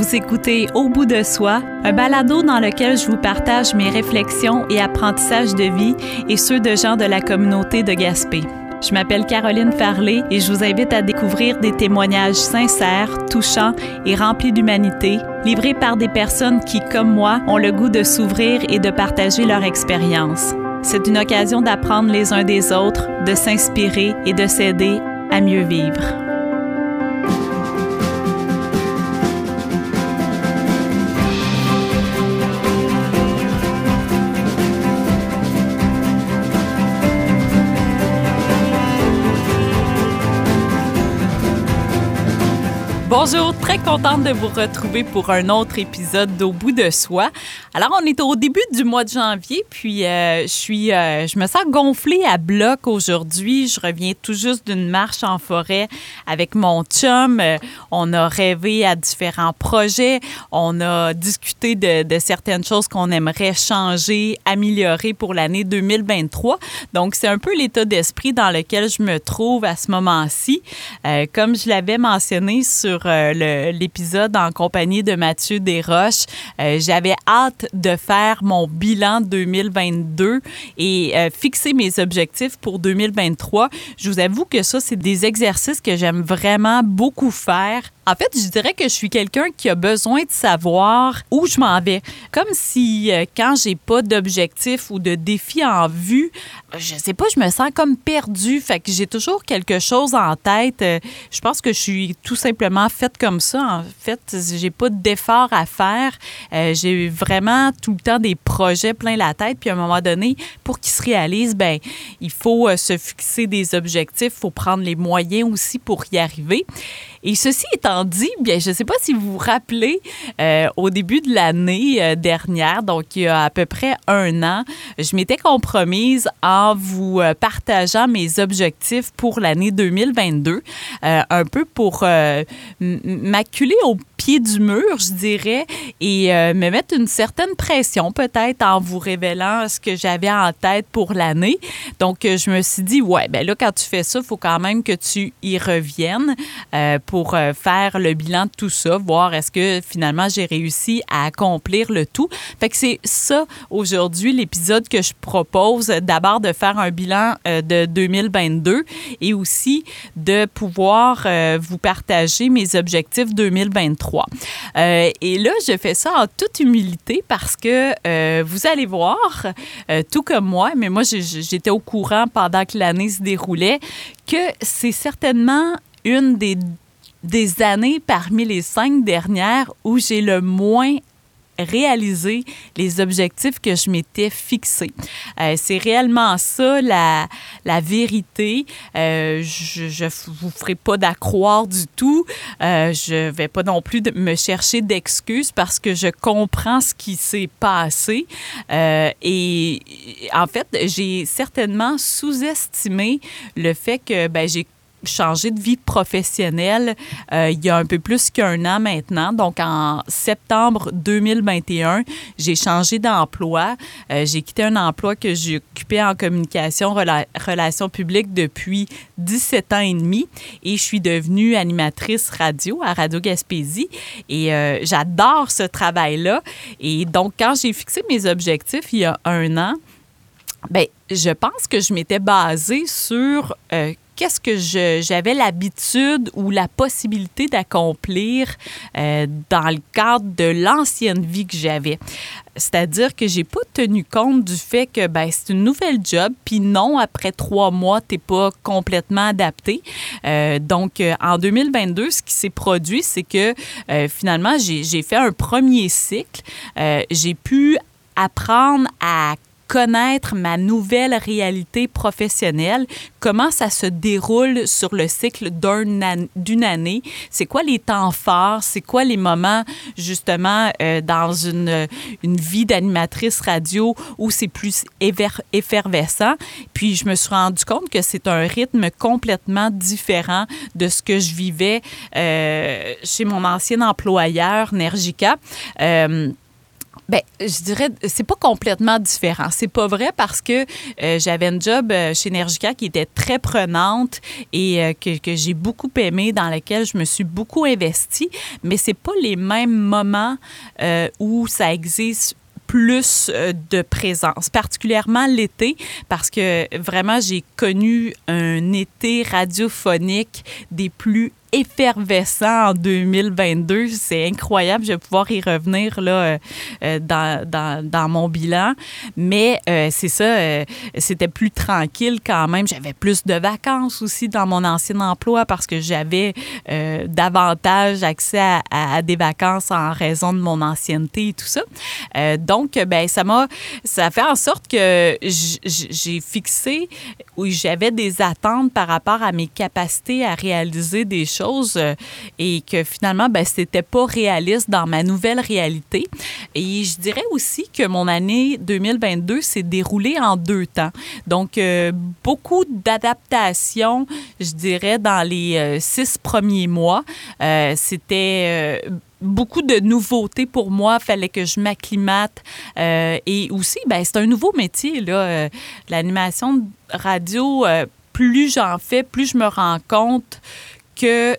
Vous écoutez Au bout de soi, un balado dans lequel je vous partage mes réflexions et apprentissages de vie et ceux de gens de la communauté de Gaspé. Je m'appelle Caroline Farley et je vous invite à découvrir des témoignages sincères, touchants et remplis d'humanité, livrés par des personnes qui, comme moi, ont le goût de s'ouvrir et de partager leur expérience. C'est une occasion d'apprendre les uns des autres, de s'inspirer et de s'aider à mieux vivre. Bonjour, très contente de vous retrouver pour un autre épisode d'Au bout de soi. Alors, on est au début du mois de janvier, puis euh, je suis, euh, je me sens gonflée à bloc aujourd'hui. Je reviens tout juste d'une marche en forêt avec mon chum. Euh, on a rêvé à différents projets. On a discuté de, de certaines choses qu'on aimerait changer, améliorer pour l'année 2023. Donc, c'est un peu l'état d'esprit dans lequel je me trouve à ce moment-ci. comme je l'avais mentionné sur euh, l'épisode en compagnie de Mathieu Desroches. Euh, j'avais hâte de faire mon bilan 2022 et euh, fixer mes objectifs pour 2023. Je vous avoue que ça, c'est des exercices que j'aime vraiment beaucoup faire en fait, je dirais que je suis quelqu'un qui a besoin de savoir où je m'en vais. Comme si euh, quand j'ai pas d'objectif ou de défi en vue, je sais pas, je me sens comme perdue. Fait que j'ai toujours quelque chose en tête. Euh, je pense que je suis tout simplement faite comme ça. En fait, j'ai pas d'effort à faire. Euh, j'ai vraiment tout le temps des projets plein la tête. Puis à un moment donné, pour qu'ils se réalisent, ben il faut se fixer des objectifs, il faut prendre les moyens aussi pour y arriver. Et ceci étant dit, bien, je ne sais pas si vous vous rappelez, euh, au début de l'année euh, dernière, donc il y a à peu près un an, je m'étais compromise en vous euh, partageant mes objectifs pour l'année 2022, un peu pour m'acculer au pied du mur, je dirais, et euh, me mettre une certaine pression peut-être en vous révélant ce que j'avais en tête pour l'année. Donc, euh, je me suis dit, ouais, ben là, quand tu fais ça, il faut quand même que tu y reviennes euh, pour faire le bilan de tout ça, voir est-ce que finalement j'ai réussi à accomplir le tout. Fait que c'est ça aujourd'hui l'épisode que je propose. D'abord de faire un bilan de 2022 et aussi de pouvoir vous partager mes objectifs 2023. Euh, et là, je fais ça en toute humilité parce que euh, vous allez voir, euh, tout comme moi, mais moi, j'étais au courant pendant que l'année se déroulait, que c'est certainement une des des années parmi les cinq dernières où j'ai le moins réaliser les objectifs que je m'étais fixés. Euh, c'est réellement ça la, la vérité. Euh, je ne vous ferai pas d'accroire du tout. Euh, je vais pas non plus me chercher d'excuses parce que je comprends ce qui s'est passé. Et en fait, j'ai certainement sous-estimé le fait que ben, j'ai changé de vie professionnelle euh, il y a un peu plus qu'un an maintenant. Donc, en septembre 2021, j'ai changé d'emploi. Euh, j'ai quitté un emploi que j'occupais en communication, relations publiques depuis 17 ans et demi et je suis devenue animatrice radio à Radio Gaspésie et euh, j'adore ce travail-là. Et donc, quand j'ai fixé mes objectifs il y a un an, ben, je pense que je m'étais basée sur qu'est-ce que j'avais l'habitude ou la possibilité d'accomplir euh, dans le cadre de l'ancienne vie que j'avais? C'est-à-dire que j'ai pas tenu compte du fait que ben, c'est une nouvelle job, puis non, après trois mois, tu n'es pas complètement adapté. Euh, donc, euh, en 2022, ce qui s'est produit, c'est que finalement, j'ai fait un premier cycle. j'ai pu apprendre à connaître ma nouvelle réalité professionnelle, comment ça se déroule sur le cycle d'une année, c'est quoi les temps forts, c'est quoi les moments justement euh, dans une, une vie d'animatrice radio où c'est plus effervescent? Puis je me suis rendu compte que c'est un rythme complètement différent de ce que je vivais euh, chez mon ancien employeur, Nergica. Euh, Ben, je dirais, c'est pas complètement différent. C'est pas vrai parce que euh, j'avais un job euh, chez Energica qui était très prenante et euh, que, que j'ai beaucoup aimé, dans lequel je me suis beaucoup investie, mais c'est pas les mêmes moments où ça existe plus de présence, particulièrement l'été, parce que vraiment, j'ai connu un été radiophonique des plus effervescent en 2022. C'est incroyable. Je vais pouvoir y revenir là, euh, euh, dans, dans, dans, mon bilan. Mais euh, c'est ça, c'était plus tranquille quand même. J'avais plus de vacances aussi dans mon ancien emploi parce que j'avais davantage accès à, à, des vacances en raison de mon ancienneté et tout ça. donc, ben ça m'a, ça fait en sorte que j'ai fixé où j'avais des attentes par rapport à mes capacités à réaliser des choses euh, et que finalement, ben, c'était pas réaliste dans ma nouvelle réalité. Et je dirais aussi que mon année 2022 s'est déroulée en deux temps. Donc, euh, beaucoup d'adaptations, je dirais, dans les euh, six premiers mois. c'était beaucoup de nouveautés pour moi. Fallait que je m'acclimate. et aussi, ben, c'est un nouveau métier, là, l'animation radio. plus j'en fais, plus je me rends compte que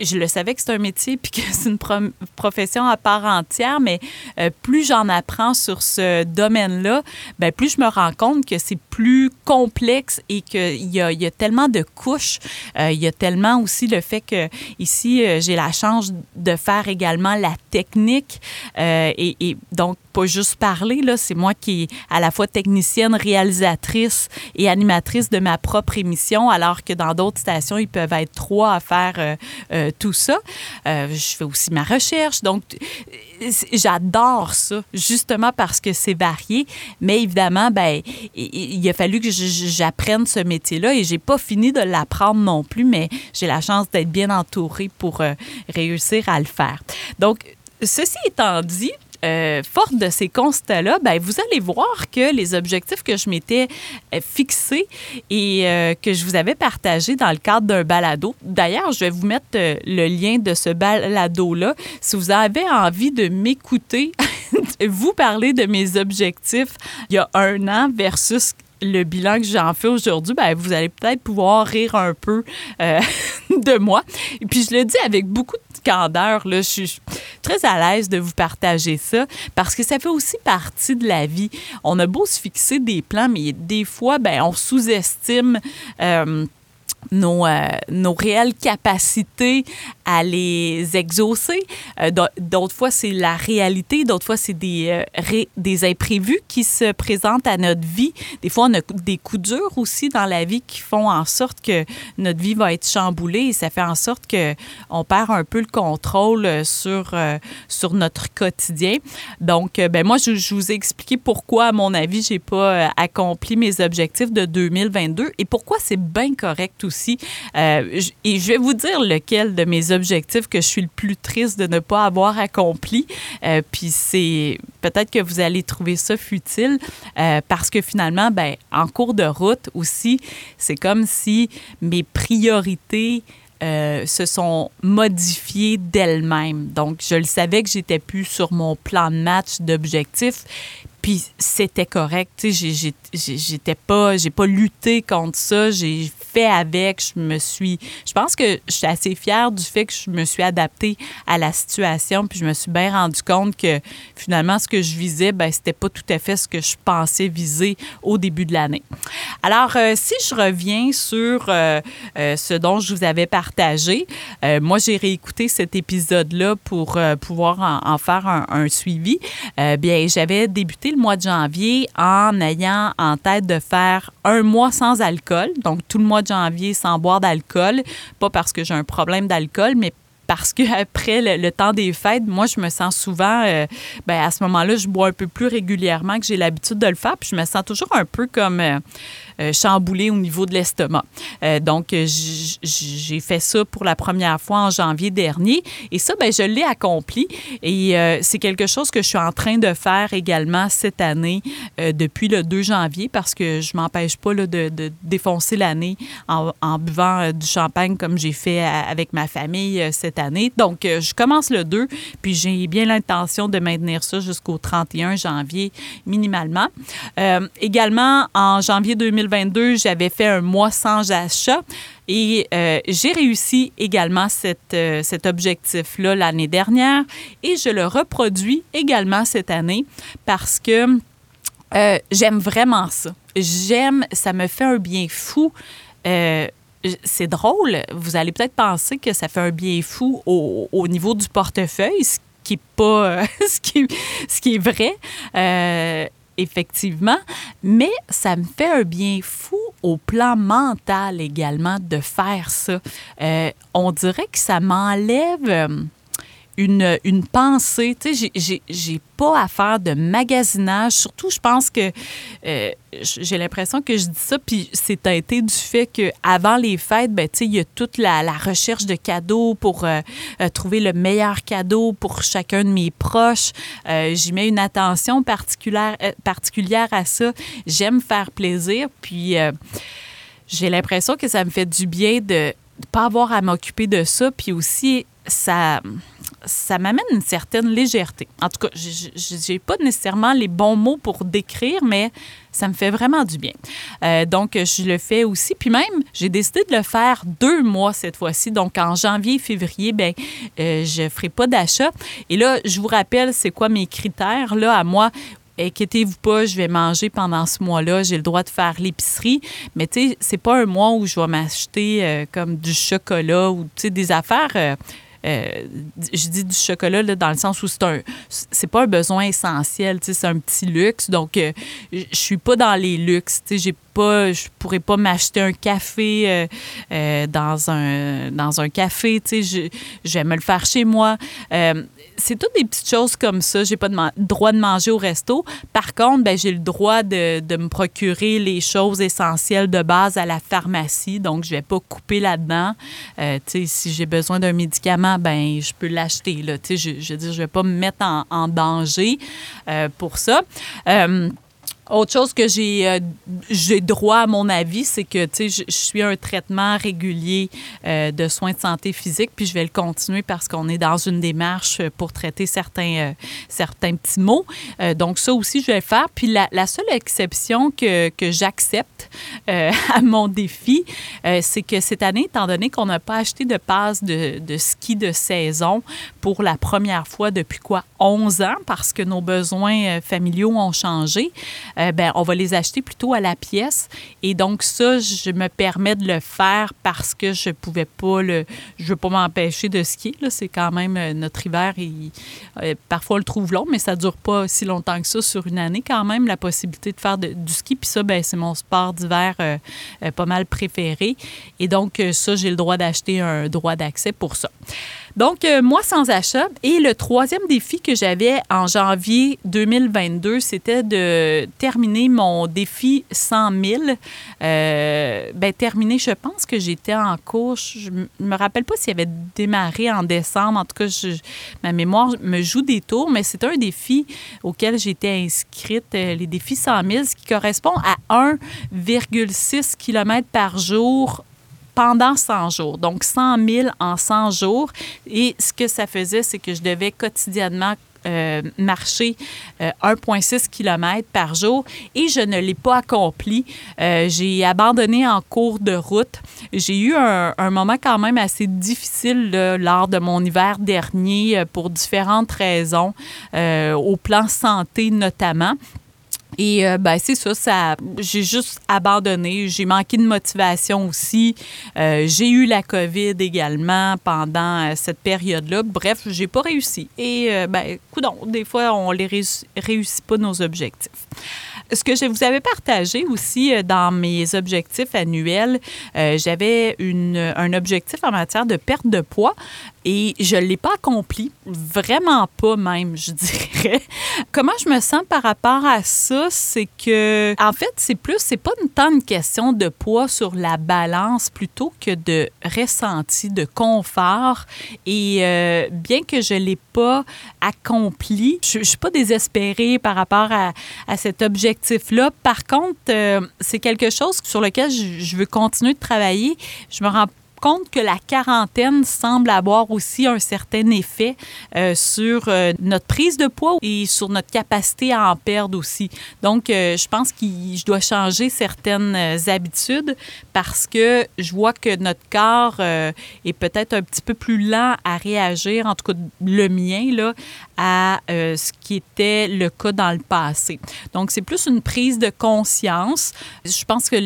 je le savais que c'est un métier puis que c'est une profession à part entière, mais euh, plus j'en apprends sur ce domaine-là, ben plus je me rends compte que c'est plus complexe et qu'il y y a tellement de couches. Euh, il y a tellement aussi le fait que ici, euh, j'ai la chance de faire également la technique et, et, donc pas juste parler, là, c'est moi qui est à la fois technicienne, réalisatrice et animatrice de ma propre émission, alors que dans d'autres stations, ils peuvent être trois à faire euh, euh, tout ça. Euh, je fais aussi ma recherche, donc j'adore ça, justement parce que c'est varié, mais évidemment, ben, il, a fallu que j'apprenne ce métier-là et j'ai pas fini de l'apprendre non plus, mais j'ai la chance d'être bien entourée pour réussir à le faire. Donc, ceci étant dit, euh, forte de ces constats-là, ben, vous allez voir que les objectifs que je m'étais euh, fixés et euh, que je vous avais partagés dans le cadre d'un balado, d'ailleurs, je vais vous mettre le lien de ce balado-là. Si vous avez envie de m'écouter, vous parler de mes objectifs il y a un an versus le bilan que j'en fais aujourd'hui, ben, vous allez peut-être pouvoir rire un peu de moi. Et puis, je le dis avec beaucoup de candeur. Là, je suis très à l'aise de vous partager ça parce que ça fait aussi partie de la vie. On a beau se fixer des plans, mais des fois, ben, on sous-estime. Euh, nos, euh, nos réelles capacités à les exaucer. Euh, d'autres fois, c'est la réalité. D'autres fois, c'est des, euh, des imprévus qui se présentent à notre vie. Des fois, on a des coups durs aussi dans la vie qui font en sorte que notre vie va être chamboulée et ça fait en sorte qu'on perd un peu le contrôle sur, sur notre quotidien. Donc, ben moi, je, je, vous ai expliqué pourquoi, à mon avis, j'ai pas accompli mes objectifs de 2022 et pourquoi c'est bien correct aussi euh, et je vais vous dire lequel de mes objectifs que je suis le plus triste de ne pas avoir accompli. Euh, puis c'est peut-être que vous allez trouver ça futile euh, parce que finalement, ben, en cours de route aussi, c'est comme si mes priorités se sont modifiées d'elles-mêmes. Donc, je le savais que j'étais plus sur mon plan de match d'objectifs. Puis c'était correct. J'étais pas, j'ai pas lutté contre ça. J'ai fait avec. Je me suis. Je pense que je suis assez fière du fait que je me suis adaptée à la situation. Puis je me suis bien rendu compte que finalement, ce que je visais, ben c'était pas tout à fait ce que je pensais viser au début de l'année. Alors, euh, si je reviens sur euh, euh, ce dont je vous avais partagé, moi, j'ai réécouté cet épisode-là pour pouvoir en, faire un, un suivi. bien, j'avais débuté le mois de janvier en ayant en tête de faire un mois sans alcool, donc tout le mois de janvier sans boire d'alcool, pas parce que j'ai un problème d'alcool, mais parce qu'après le, le, temps des fêtes, moi, je me sens souvent, euh, ben, à ce moment-là, je bois un peu plus régulièrement que j'ai l'habitude de le faire, puis je me sens toujours un peu comme... Euh, chamboulé au niveau de l'estomac. donc, j'ai fait ça pour la première fois en janvier dernier. Et ça, ben, je l'ai accompli. Et c'est quelque chose que je suis en train de faire également cette année depuis le 2 janvier parce que je m'empêche pas là, de, de, défoncer l'année en, buvant du champagne comme j'ai fait avec ma famille cette année. Donc, je commence le 2, puis j'ai bien l'intention de maintenir ça jusqu'au 31 janvier minimalement. Euh, également, en janvier 2022, j'avais fait un mois sans achat. Et euh, j'ai réussi également cette, euh, cet objectif-là l'année dernière et je le reproduis également cette année parce que j'aime vraiment ça. J'aime, ça me fait un bien fou c'est drôle. Vous allez peut-être penser que ça fait un bien fou au, niveau du portefeuille, ce qui est pas ce, qui, ce qui est vrai. Euh, effectivement, mais ça me fait un bien fou au plan mental également de faire ça. Euh, on dirait que ça m'enlève euh, une, pensée. Tu sais, j'ai pas à faire de magasinage. Surtout, je pense que euh, j'ai l'impression que je dis ça, puis c'est teinté du fait qu'avant les fêtes, ben, tu sais, il y a toute la, la, recherche de cadeaux pour euh, euh, trouver le meilleur cadeau pour chacun de mes proches. J'y mets une attention particulière, particulière à ça. J'aime faire plaisir, puis j'ai l'impression que ça me fait du bien de ne pas avoir à m'occuper de ça, puis aussi ça ça m'amène une certaine légèreté. En tout cas, je n'ai pas nécessairement les bons mots pour décrire, mais ça me fait vraiment du bien. Euh, donc, je le fais aussi. Puis même, j'ai décidé de le faire deux mois cette fois-ci. Donc, en janvier, février, ben, euh, je ferai pas d'achat. Et là, je vous rappelle, c'est quoi mes critères, là, à moi inquiétez-vous pas, je vais manger pendant ce mois-là, j'ai le droit de faire l'épicerie. Mais tu sais, c'est pas un mois où je vais m'acheter euh, comme du chocolat ou des affaires. Euh, je dis du chocolat là, dans le sens où c'est un c'est pas un besoin essentiel, c'est un petit luxe. Donc, euh, je suis pas dans les luxes. J'ai pas, je pourrais pas m'acheter un café euh, dans un dans un café. Je, vais me le faire chez moi c'est toutes des petites choses comme ça. J'ai pas le droit de manger au resto. Par contre, ben, j'ai le droit de, de, me procurer les choses essentielles de base à la pharmacie. Donc, je vais pas couper là-dedans. Euh, si j'ai besoin d'un médicament, ben je peux l'acheter. Je, je veux dire, je vais pas me mettre en, en danger euh, pour ça. Euh, autre chose que j'ai euh, j'ai droit à mon avis, c'est que je, suis un traitement régulier euh, de soins de santé physique, puis je vais le continuer parce qu'on est dans une démarche pour traiter certains euh, certains petits mots. donc ça aussi, je vais le faire. Puis la, la seule exception que, que j'accepte à mon défi, c'est que cette année, étant donné qu'on n'a pas acheté de passe de, de ski de saison pour la première fois depuis quoi 11 ans, parce que nos besoins familiaux ont changé. Euh, ben, on va les acheter plutôt à la pièce. Et donc, ça, je me permets de le faire parce que je pouvais pas le. Je veux pas m'empêcher de skier. C'est quand même euh, notre hiver. Euh, parfois, on le trouve long, mais ça dure pas si longtemps que ça sur une année, quand même, la possibilité de faire du ski. Puis ça, ben, c'est mon sport d'hiver pas mal préféré. Et donc, ça, j'ai le droit d'acheter un droit d'accès pour ça. Donc, euh, moi sans achat. Et le troisième défi que j'avais en janvier 2022, c'était de terminer mon défi 100 000. Euh, ben, terminé, je pense que j'étais en cours. Je me rappelle pas s'il avait démarré en décembre. En tout cas, ma mémoire me joue des tours, mais c'est un défi auquel j'étais inscrite, euh, les défis 100 000, ce qui correspond à 1,6 km par jour pendant 100 jours. Donc, 100 000 en 100 jours. Et ce que ça faisait, c'est que je devais quotidiennement euh, marcher 1,6 euh, km par jour et je ne l'ai pas accompli. Euh, j'ai abandonné en cours de route. J'ai eu un, moment quand même assez difficile lors de mon hiver dernier pour différentes raisons, au plan santé notamment. Et euh, ben, c'est ça, j'ai juste abandonné. J'ai manqué de motivation aussi. Euh, j'ai eu la COVID également pendant euh, cette période-là. Bref, j'ai pas réussi. Et, ben, coudon, des fois, on les réussit, réussit pas nos objectifs. ce que je vous avais partagé aussi euh, dans mes objectifs annuels, euh, j'avais un objectif en matière de perte de poids et je ne l'ai pas accompli, vraiment pas même, je dirais. Comment je me sens par rapport à ça, c'est que, en fait, c'est plus, c'est pas tant une question de poids sur la balance plutôt que de ressenti, de confort. Et euh, bien que je ne l'ai pas accompli, je ne suis pas désespérée par rapport à, à cet objectif-là. Par contre, euh, c'est quelque chose sur lequel je, je veux continuer de travailler. Je me rends compte que la quarantaine semble avoir aussi un certain effet euh, sur euh, notre prise de poids et sur notre capacité à en perdre aussi. Donc, euh, je pense que je dois changer certaines habitudes parce que je vois que notre corps est peut-être un petit peu plus lent à réagir, en tout cas le mien, là, à ce qui était le cas dans le passé. Donc, c'est plus une prise de conscience. Je pense que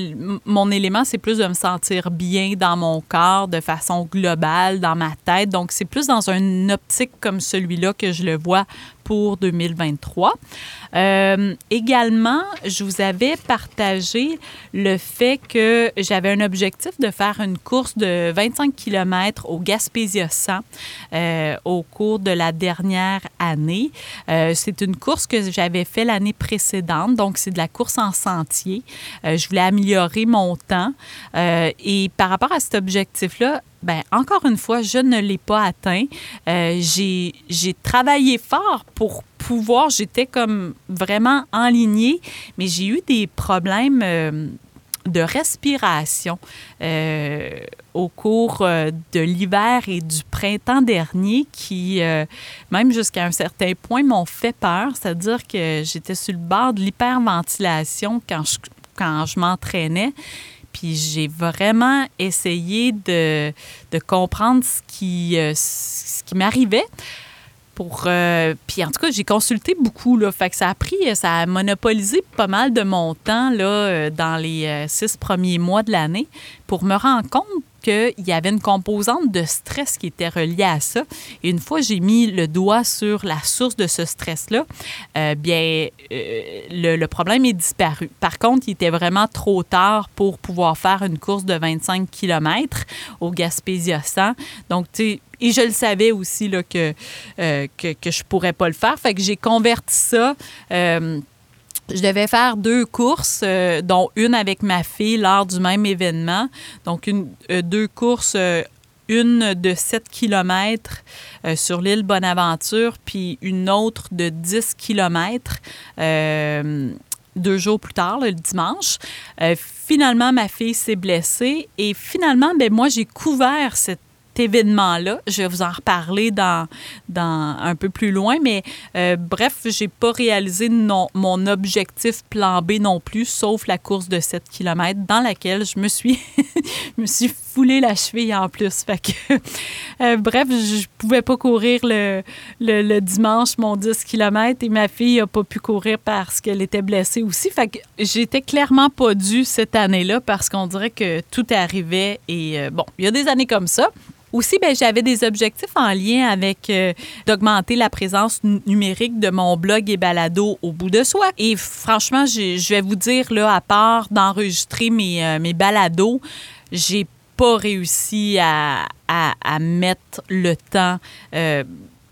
mon élément, c'est plus de me sentir bien dans mon corps de façon globale dans ma tête. Donc, c'est plus dans une optique comme celui-là que je le vois pour 2023. Euh, également, je vous avais partagé le fait que j'avais un objectif de faire une course de 25 km au Gaspésia 100 euh, au cours de la dernière année. Euh, c'est une course que j'avais fait l'année précédente, donc c'est de la course en sentier. je voulais améliorer mon temps et par rapport à cet objectif-là, ben, encore une fois, je ne l'ai pas atteint. Euh, j'ai travaillé fort pour pouvoir, j'étais comme vraiment enlignée, mais j'ai eu des problèmes euh, de respiration euh, au cours de l'hiver et du printemps dernier qui, même jusqu'à un certain point, m'ont fait peur. C'est-à-dire que j'étais sur le bord de l'hyperventilation quand je, quand je m'entraînais. Puis j'ai vraiment essayé de, de comprendre ce qui, euh, ce qui m'arrivait. Pour, euh, puis en tout cas, j'ai consulté beaucoup. Là, fait que ça a pris, ça a monopolisé pas mal de mon temps là, euh, dans les six premiers mois de l'année pour me rendre compte qu'il y avait une composante de stress qui était reliée à ça. Et une fois j'ai mis le doigt sur la source de ce stress-là, euh, bien, euh, le, problème est disparu. Par contre, il était vraiment trop tard pour pouvoir faire une course de 25 km au Gaspésia 100. Donc, tu et je le savais aussi là, que, euh, que, que je pourrais pas le faire. Fait que j'ai converti ça je devais faire deux courses, euh, dont une avec ma fille lors du même événement. Donc, une, euh, deux courses, euh, une de 7 km sur l'île Bonaventure, puis une autre de 10 km deux jours plus tard, le dimanche. finalement, ma fille s'est blessée et finalement, ben, moi, j'ai couvert cette événement-là. Je vais vous en reparler dans, dans un peu plus loin, mais euh, bref, j'ai pas réalisé mon objectif plan B non plus, sauf la course de 7 km dans laquelle je me suis, me suis foulé la cheville en plus. Fait que, euh, bref, je pouvais pas courir le, le, dimanche mon 10 km et ma fille a pas pu courir parce qu'elle était blessée aussi. Fait que j'étais clairement pas due cette année-là parce qu'on dirait que tout arrivait et euh, bon, il y a des années comme ça. Aussi, ben, j'avais des objectifs en lien avec euh, d'augmenter la présence numérique de mon blog et balado au bout de soi. Et franchement, je vais vous dire, là, à part d'enregistrer mes, euh, mes balados, j'ai pas réussi à, à, mettre le temps. Euh,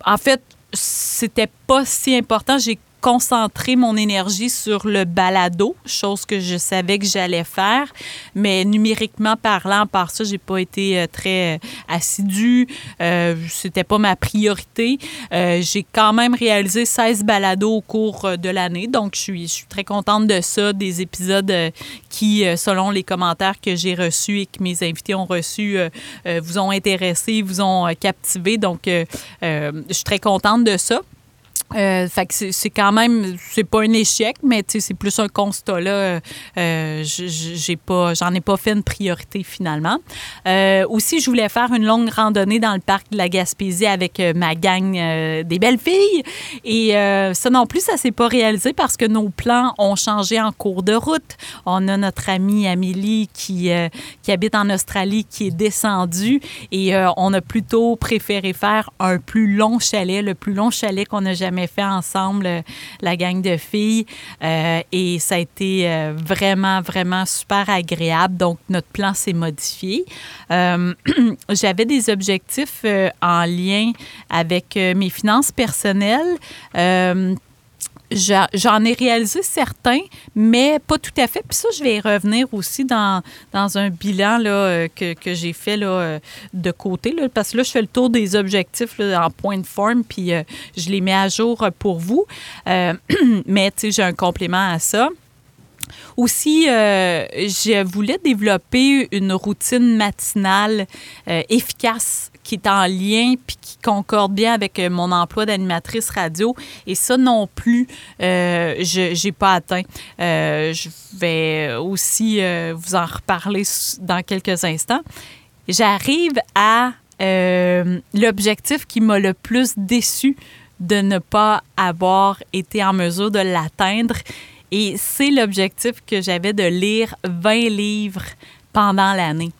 en fait, c'était pas si important. J'ai concentrer mon énergie sur le balado, chose que je savais que j'allais faire, mais numériquement parlant, par ça, j'ai pas été euh, très euh, assidue, euh, c'était pas ma priorité. Euh, j'ai quand même réalisé 16 balados au cours de l'année, donc je suis, très contente de ça, des épisodes qui, selon les commentaires que j'ai reçus et que mes invités ont reçus, vous ont intéressé, vous ont captivé, donc je suis très contente de ça. Euh, fait que c'est quand même, c'est pas un échec, mais c'est plus un constat là. Euh, j'ai pas, j'en ai pas fait une priorité finalement. Euh, aussi, je voulais faire une longue randonnée dans le parc de la Gaspésie avec euh, ma gang des belles filles. Et ça non plus, ça s'est pas réalisé parce que nos plans ont changé en cours de route. On a notre amie Amélie qui, qui habite en Australie qui est descendue et on a plutôt préféré faire un plus long chalet, le plus long chalet qu'on a jamais jamais fait ensemble, la gang de filles. et ça a été vraiment, vraiment super agréable. Donc, notre plan s'est modifié. J'avais des objectifs en lien avec mes finances personnelles. J'en ai réalisé certains, mais pas tout à fait. Puis ça, je vais y revenir aussi dans, dans un bilan là, euh, que, que j'ai fait là, euh, de côté. Là, parce que là, je fais le tour des objectifs en point de forme, puis euh, je les mets à jour pour vous. mais tu sais, j'ai un complément à ça. Aussi, je voulais développer une routine matinale efficace qui est en lien puis qui concorde bien avec euh, mon emploi d'animatrice radio. Et ça non plus, je n'ai pas atteint. je vais aussi vous en reparler dans quelques instants. J'arrive à l'objectif qui m'a le plus déçu de ne pas avoir été en mesure de l'atteindre. Et c'est l'objectif que j'avais de lire 20 livres pendant l'année.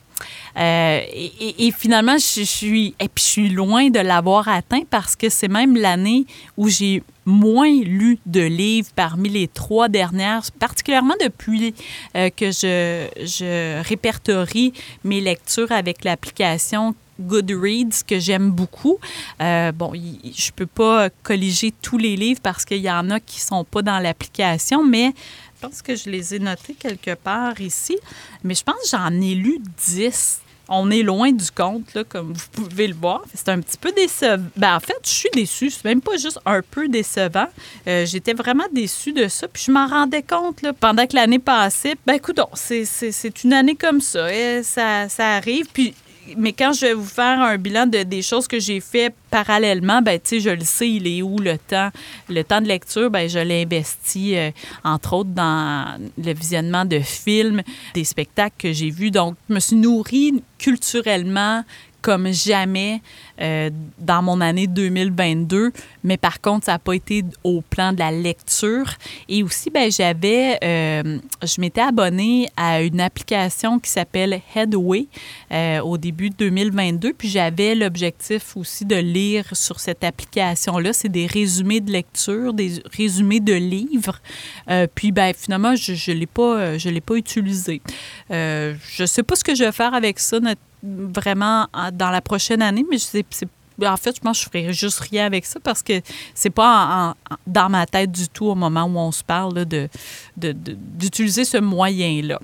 Euh, et, finalement, je, suis, et puis je suis loin de l'avoir atteint parce que c'est même l'année où j'ai moins lu de livres parmi les trois dernières, particulièrement depuis euh, que je, je répertorie mes lectures avec l'application Goodreads que j'aime beaucoup. Euh, bon, je peux pas colliger tous les livres parce qu'il y en a qui sont pas dans l'application, mais je pense que je les ai notés quelque part ici. Mais je pense que j'en ai lu 10. On est loin du compte, là, comme vous pouvez le voir. C'est un petit peu décevant. Ben, en fait, je suis déçue. C'est même pas juste un peu décevant. Euh, j'étais vraiment déçue de ça. Puis je m'en rendais compte là, pendant que l'année passait. Ben, écoute, c'est une année comme ça. Ça, ça arrive. Puis mais quand je vais vous faire un bilan de, des choses que j'ai fait parallèlement, ben, tu sais, je le sais, il est où le temps. Le temps de lecture, ben, je l'ai investi, euh, entre autres, dans le visionnement de films, des spectacles que j'ai vus. Donc, je me suis nourrie culturellement comme jamais euh, dans mon année 2022, mais par contre, ça n'a pas été au plan de la lecture. Et aussi, ben, j'avais, euh, je m'étais abonnée à une application qui s'appelle Headway euh, au début de 2022, puis j'avais l'objectif aussi de lire sur cette application-là. C'est des résumés de lecture, des résumés de livres. puis, ben, finalement, je ne l'ai pas, l'ai pas utilisé. je ne sais pas ce que je vais faire avec ça, vraiment dans la prochaine année, mais sais, en fait, je pense que je juste rien avec ça parce que c'est pas dans ma tête du tout au moment où on se parle de, d'utiliser ce moyen-là.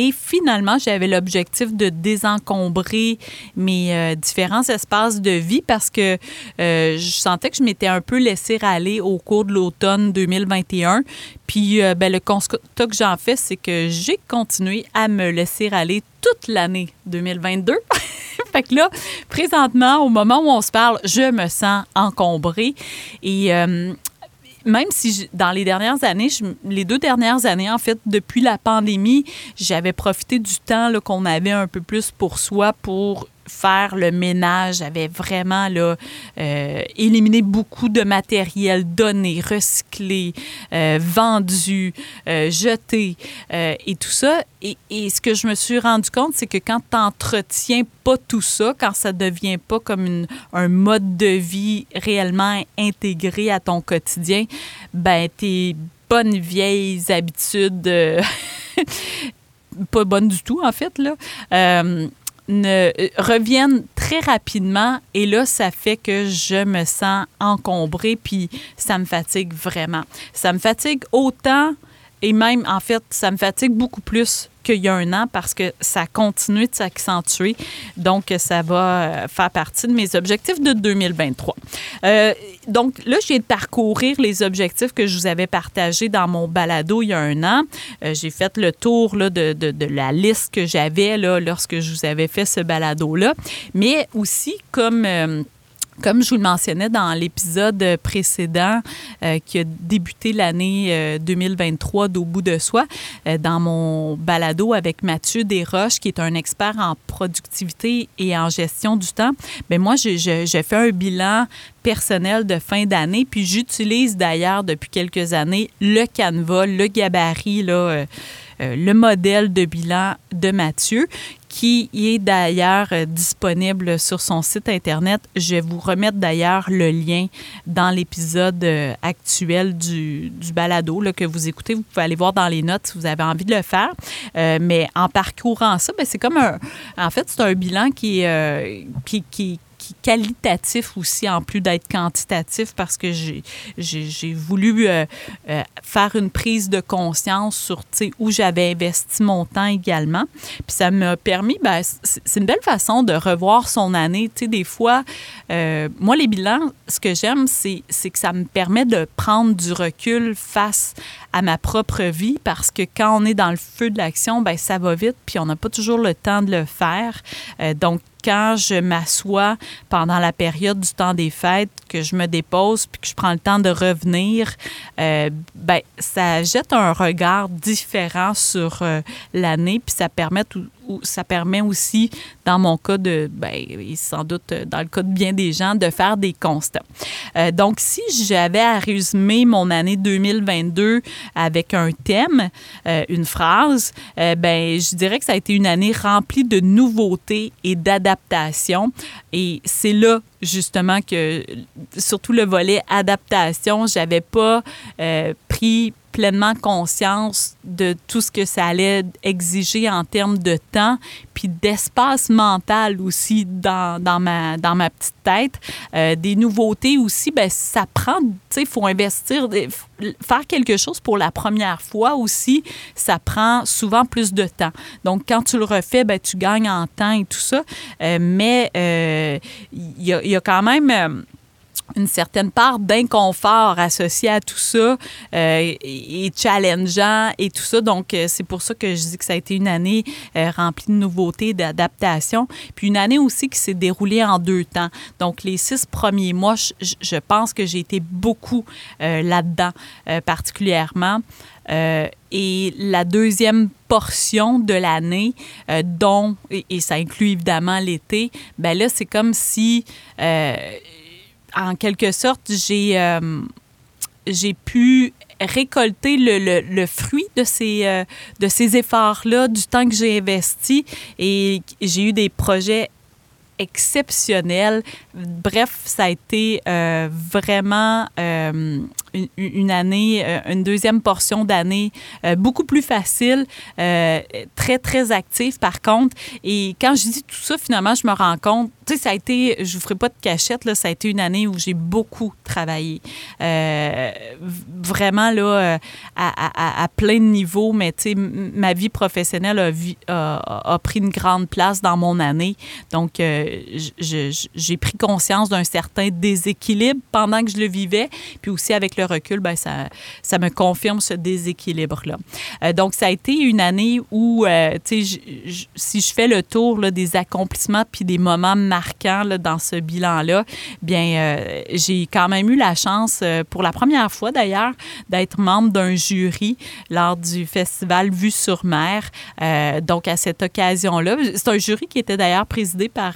Et finalement, j'avais l'objectif de désencombrer mes euh, différents espaces de vie parce que euh, je sentais que je m'étais un peu laissé aller au cours de l'automne 2021. Puis euh, ben, le constat que j'en fais, c'est que j'ai continué à me laisser aller toute l'année 2022. fait que là, présentement, au moment où on se parle, je me sens encombrée. Et même si dans les dernières années, les deux dernières années, en fait, depuis la pandémie, j'avais profité du temps qu'on avait un peu plus pour soi pour faire le ménage. J'avais vraiment là, euh, éliminé beaucoup de matériel donné, recyclé, euh, vendu, euh, jeté et tout ça. Et, ce que je me suis rendu compte, c'est que quand tu n'entretiens pas tout ça, quand ça ne devient pas comme une, un mode de vie réellement intégré à ton quotidien, ben tes bonnes vieilles habitudes pas bonnes du tout, en fait, là, ne, euh, reviennent très rapidement et là, ça fait que je me sens encombrée puis ça me fatigue vraiment. Ça me fatigue autant et même, en fait, ça me fatigue beaucoup plus qu'il y a un an parce que ça continue de s'accentuer. Donc, ça va euh, faire partie de mes objectifs de 2023. Euh, donc, là, j'ai de parcourir les objectifs que je vous avais partagés dans mon balado il y a un an. Euh, j'ai fait le tour là, de, de, de, la liste que j'avais lorsque je vous avais fait ce balado-là. Mais aussi, comme comme je vous le mentionnais dans l'épisode précédent euh, qui a débuté l'année 2023 euh, d'Au bout de soi, euh, dans mon balado avec Mathieu Desroches, qui est un expert en productivité et en gestion du temps, bien moi, j'ai fait un bilan personnel de fin d'année, puis j'utilise d'ailleurs depuis quelques années le Canva, le gabarit, le modèle de bilan de Mathieu, qui est d'ailleurs disponible sur son site Internet. Je vais vous remettre d'ailleurs le lien dans l'épisode actuel du, du balado là, que vous écoutez. Vous pouvez aller voir dans les notes si vous avez envie de le faire. mais en parcourant ça, ben, c'est comme un... En fait, c'est un bilan qui, qui, qui, qualitatif aussi, en plus d'être quantitatif, parce que j'ai voulu euh, euh, faire une prise de conscience sur où j'avais investi mon temps également. Puis ça m'a permis, ben, c'est une belle façon de revoir son année. Tu sais, des fois, euh, moi, les bilans, ce que j'aime, c'est que ça me permet de prendre du recul face à ma propre vie parce que quand on est dans le feu de l'action, ben ça va vite puis on n'a pas toujours le temps de le faire. donc quand je m'assois pendant la période du temps des fêtes, que je me dépose puis que je prends le temps de revenir, euh, ben, ça jette un regard différent sur euh, l'année puis ça permet tout, ça permet aussi, dans mon cas, de, ben, sans doute dans le cas de bien des gens, de faire des constats. Euh, donc, si j'avais à résumer mon année 2022 avec un thème, euh, une phrase, euh, ben, je dirais que ça a été une année remplie de nouveautés et d'adaptation. Et c'est là justement que surtout le volet adaptation, j'avais pas pleinement conscience de tout ce que ça allait exiger en termes de temps, puis d'espace mental aussi dans, dans, ma, dans ma petite tête. Euh, des nouveautés aussi, ben ça prend, tu sais, il faut investir, faire quelque chose pour la première fois aussi, ça prend souvent plus de temps. Donc, quand tu le refais, ben tu gagnes en temps et tout ça. Euh, mais euh, il y, a quand même une certaine part d'inconfort associé à tout ça euh, et challengeant et tout ça. Donc, euh, c'est pour ça que je dis que ça a été une année euh, remplie de nouveautés, d'adaptation. Puis une année aussi qui s'est déroulée en deux temps. Donc, les six premiers mois, je, je pense que j'ai été beaucoup là-dedans, particulièrement. et la deuxième portion de l'année, dont, et, ça inclut évidemment l'été, ben là, c'est comme si en quelque sorte, j'ai euh, j'ai pu récolter le, le, fruit de ces, euh, de ces efforts-là, du temps que j'ai investi. Et j'ai eu des projets exceptionnels. Bref, ça a été euh, vraiment une, année, une deuxième portion d'année beaucoup plus facile, très, très active par contre. Et quand je dis tout ça, finalement, je me rends compte tu sais, ça a été, je vous ferai pas de cachette, ça a été une année où j'ai beaucoup travaillé. Euh, vraiment, là, euh, à, plein de niveaux, mais tu sais, ma vie professionnelle a, pris une grande place dans mon année. Donc, euh, j'ai pris conscience d'un certain déséquilibre pendant que je le vivais. Puis aussi, avec le recul, ben, ça, ça me confirme ce déséquilibre-là. donc, ça a été une année où, tu sais, si je fais le tour des accomplissements puis des moments marquant dans ce bilan-là, bien, euh, j'ai quand même eu la chance, euh, pour la première fois d'ailleurs, d'être membre d'un jury lors du festival Vue sur mer. Euh, donc, à cette occasion-là, c'est un jury qui était d'ailleurs présidé par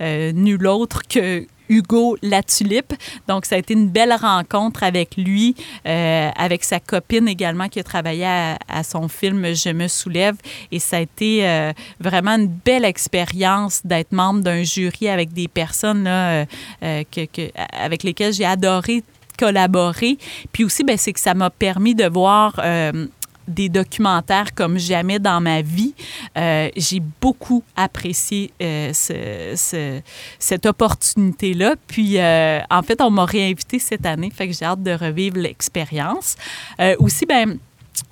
nul autre que Hugo Latulipe. Donc, ça a été une belle rencontre avec lui, euh, avec sa copine également qui a travaillé à, son film Je me soulève. Et ça a été euh, vraiment une belle expérience d'être membre d'un jury avec des personnes euh, avec lesquelles j'ai adoré collaborer. Puis aussi, ben, c'est que ça m'a permis de voir des documentaires comme jamais dans ma vie. Euh, j'ai beaucoup apprécié euh, ce, cette opportunité-là. Puis, euh, en fait, on m'a réinvité cette année, fait que j'ai hâte de revivre l'expérience. aussi, ben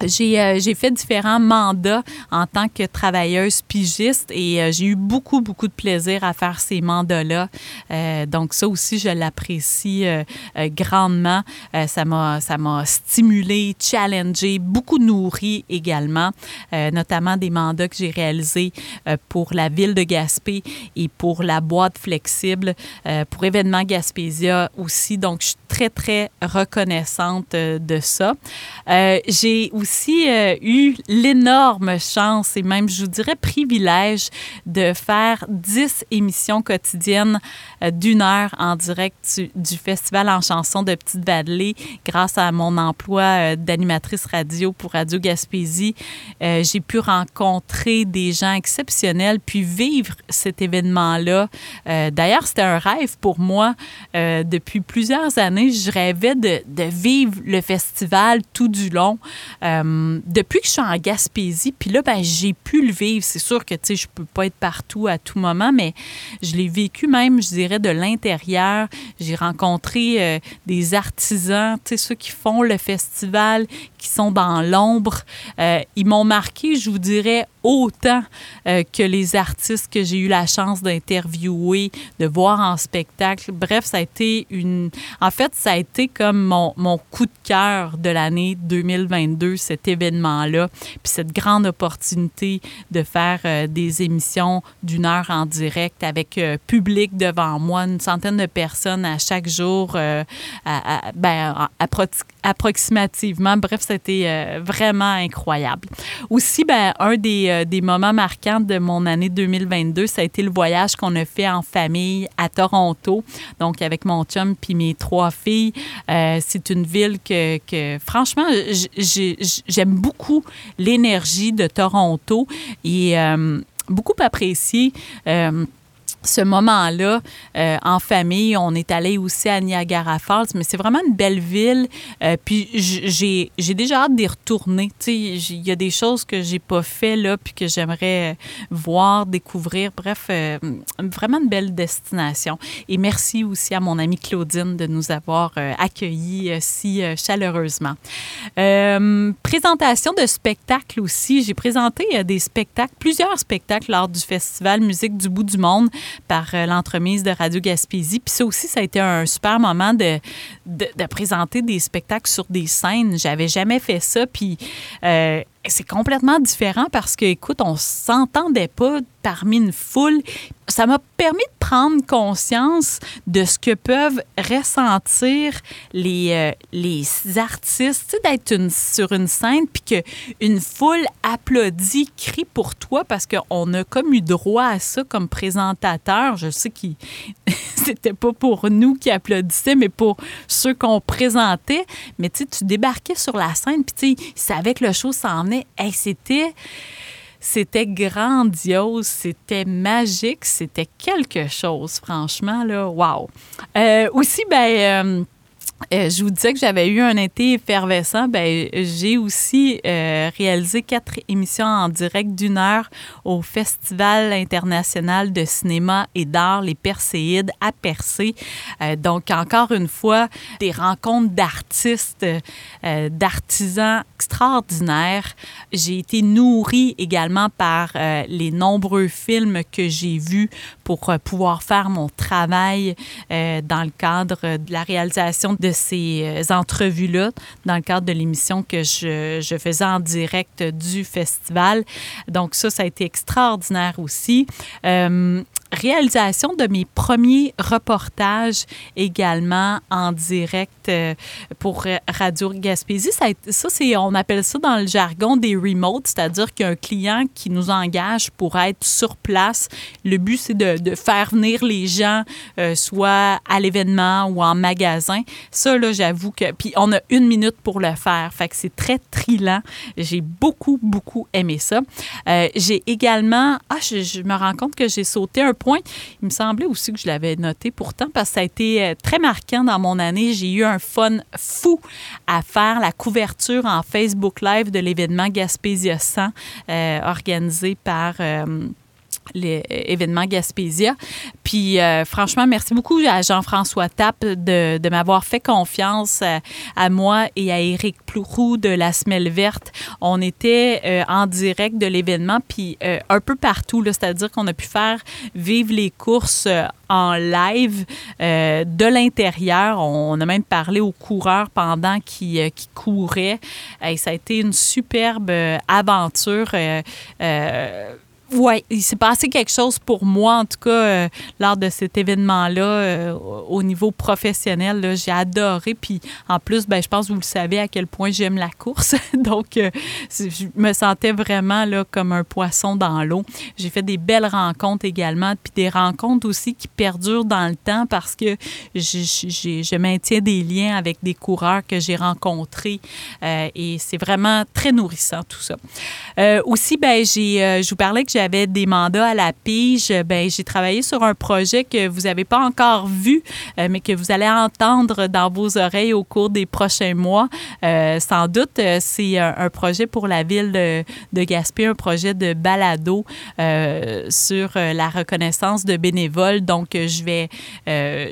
euh, j'ai fait différents mandats en tant que travailleuse pigiste et euh, j'ai eu beaucoup, beaucoup de plaisir à faire ces mandats-là. Euh, donc, ça aussi, je l'apprécie grandement. ça m'a stimulé, challengé, beaucoup nourri également, notamment des mandats que j'ai réalisés pour la ville de Gaspé et pour la boîte flexible, pour événements Gaspésia aussi. Donc, je suis très, très reconnaissante de ça. j'ai aussi eu l'énorme chance et même, je vous dirais, privilège de faire 10 émissions quotidiennes d'une heure en direct du, Festival en chanson de Petite Vallée grâce à mon emploi d'animatrice radio pour Radio Gaspésie. j'ai pu rencontrer des gens exceptionnels puis vivre cet événement-là. D'ailleurs, c'était un rêve pour moi depuis plusieurs années. Je rêvais de vivre le festival tout du long. Euh, depuis que je suis en Gaspésie, puis là, ben, j'ai pu le vivre. C'est sûr que, tu sais, je peux pas être partout à tout moment, mais je l'ai vécu même, je dirais, de l'intérieur. J'ai rencontré euh, des artisans, tu sais, ceux qui font le festival, qui sont dans l'ombre. Euh, ils m'ont marqué, je vous dirais, autant que les artistes que j'ai eu la chance d'interviewer, de voir en spectacle. Bref, ça a été une... En fait, ça a été comme mon, mon coup de cœur de l'année 2022, cet événement-là, puis cette grande opportunité de faire euh, des émissions d'une heure en direct avec euh, public devant moi, une centaine de personnes à chaque jour, euh, ben, approximativement. Bref, c'était vraiment incroyable. Aussi, ben, un des, moments marquants de mon année 2022, ça a été le voyage qu'on a fait en famille à Toronto, donc avec mon chum puis mes trois filles. c'est une ville que, que franchement, j'aime beaucoup l'énergie de Toronto et euh, beaucoup apprécié. Euh, ce moment-là euh, en famille. On est allé aussi à Niagara Falls, mais c'est vraiment une belle ville. Euh, puis j'ai, déjà hâte d'y retourner. Il y a des choses que j'ai pas fait là, puis que j'aimerais voir, découvrir. Bref, euh, vraiment une belle destination. Et merci aussi à mon amie Claudine de nous avoir accueillis si chaleureusement. présentation de spectacles aussi. J'ai présenté des spectacles, plusieurs spectacles lors du festival Musique du bout du monde par euh, l'entremise de Radio Gaspésie. Puis ça aussi, ça a été un super moment de, de, présenter des spectacles sur des scènes. J'avais jamais fait ça. Puis euh, c'est complètement différent parce que, écoute, on s'entendait pas parmi une foule. Ça m'a permis de prendre conscience de ce que peuvent ressentir les, euh, les artistes, d'être sur une scène puis qu'une foule applaudit, crie pour toi parce qu'on a comme eu droit à ça comme présentateur. Je sais que c'était pas pour nous qui applaudissaient, mais pour ceux qu'on présentait. Mais tu débarquais sur la scène puis tu savais que le show s'en venait. c'était c'était grandiose, c'était magique, c'était quelque chose, franchement, là, wow. Euh, aussi, ben, euh, je vous disais que j'avais eu un été effervescent. Ben, j'ai aussi euh, réalisé quatre émissions en direct d'une heure au Festival international de cinéma et d'art, les Perséides, à Percé. Euh, donc, encore une fois, des rencontres d'artistes, d'artisans extraordinaires. J'ai été nourrie également par les nombreux films que j'ai vus pour pouvoir faire mon travail dans le cadre de la réalisation de ces euh, entrevues-là dans le cadre de l'émission que je, faisais en direct du festival. Donc ça, ça a été extraordinaire aussi. Euh, réalisation de mes premiers reportages également en direct euh, pour Radio Gaspésie. Ça, ça c'est, on appelle ça dans le jargon des remotes, c'est-à-dire qu'il y a un client qui nous engage pour être sur place. Le but, c'est de, de faire venir les gens, euh, soit à l'événement ou en magasin. Ça, là, j'avoue que... Puis on a une minute pour le faire. Fait que c'est très trillant. J'ai beaucoup, beaucoup aimé ça. Euh, j'ai également... Ah, je, je me rends compte que j'ai sauté un Il me semblait aussi que je l'avais noté pourtant parce que ça a été euh, très marquant dans mon année. J'ai eu un fun fou à faire la couverture en Facebook Live de l'événement Gaspésia 100 euh, organisé par... Euh, l'événement Gaspésia. Puis euh, franchement, merci beaucoup à Jean-François Tapp de, m'avoir fait confiance à, moi et à Éric Plourou de la Semelle Verte. On était euh, en direct de l'événement, puis euh, un peu partout, c'est-à-dire qu'on a pu faire vivre les courses en live de l'intérieur. On a même parlé aux coureurs pendant qu'ils qui couraient. Et ça a été une superbe aventure Oui, il s'est passé quelque chose pour moi, en tout cas, euh, lors de cet événement-là, euh, au niveau professionnel. J'ai adoré. Puis en plus, ben, je pense que vous le savez à quel point j'aime la course. Donc, euh, je me sentais vraiment là, comme un poisson dans l'eau. J'ai fait des belles rencontres également, puis des rencontres aussi qui perdurent dans le temps parce que je maintiens des liens avec des coureurs que j'ai rencontrés. et c'est vraiment très nourrissant, tout ça. aussi, ben, j'ai, je vous parlais que j'avais des mandats à la pige, ben j'ai travaillé sur un projet que vous n'avez pas encore vu, euh, mais que vous allez entendre dans vos oreilles au cours des prochains mois. Euh, sans doute, euh, c'est un, projet pour la ville de, de Gaspé, un projet de balado sur la reconnaissance de bénévoles. Donc, je vais,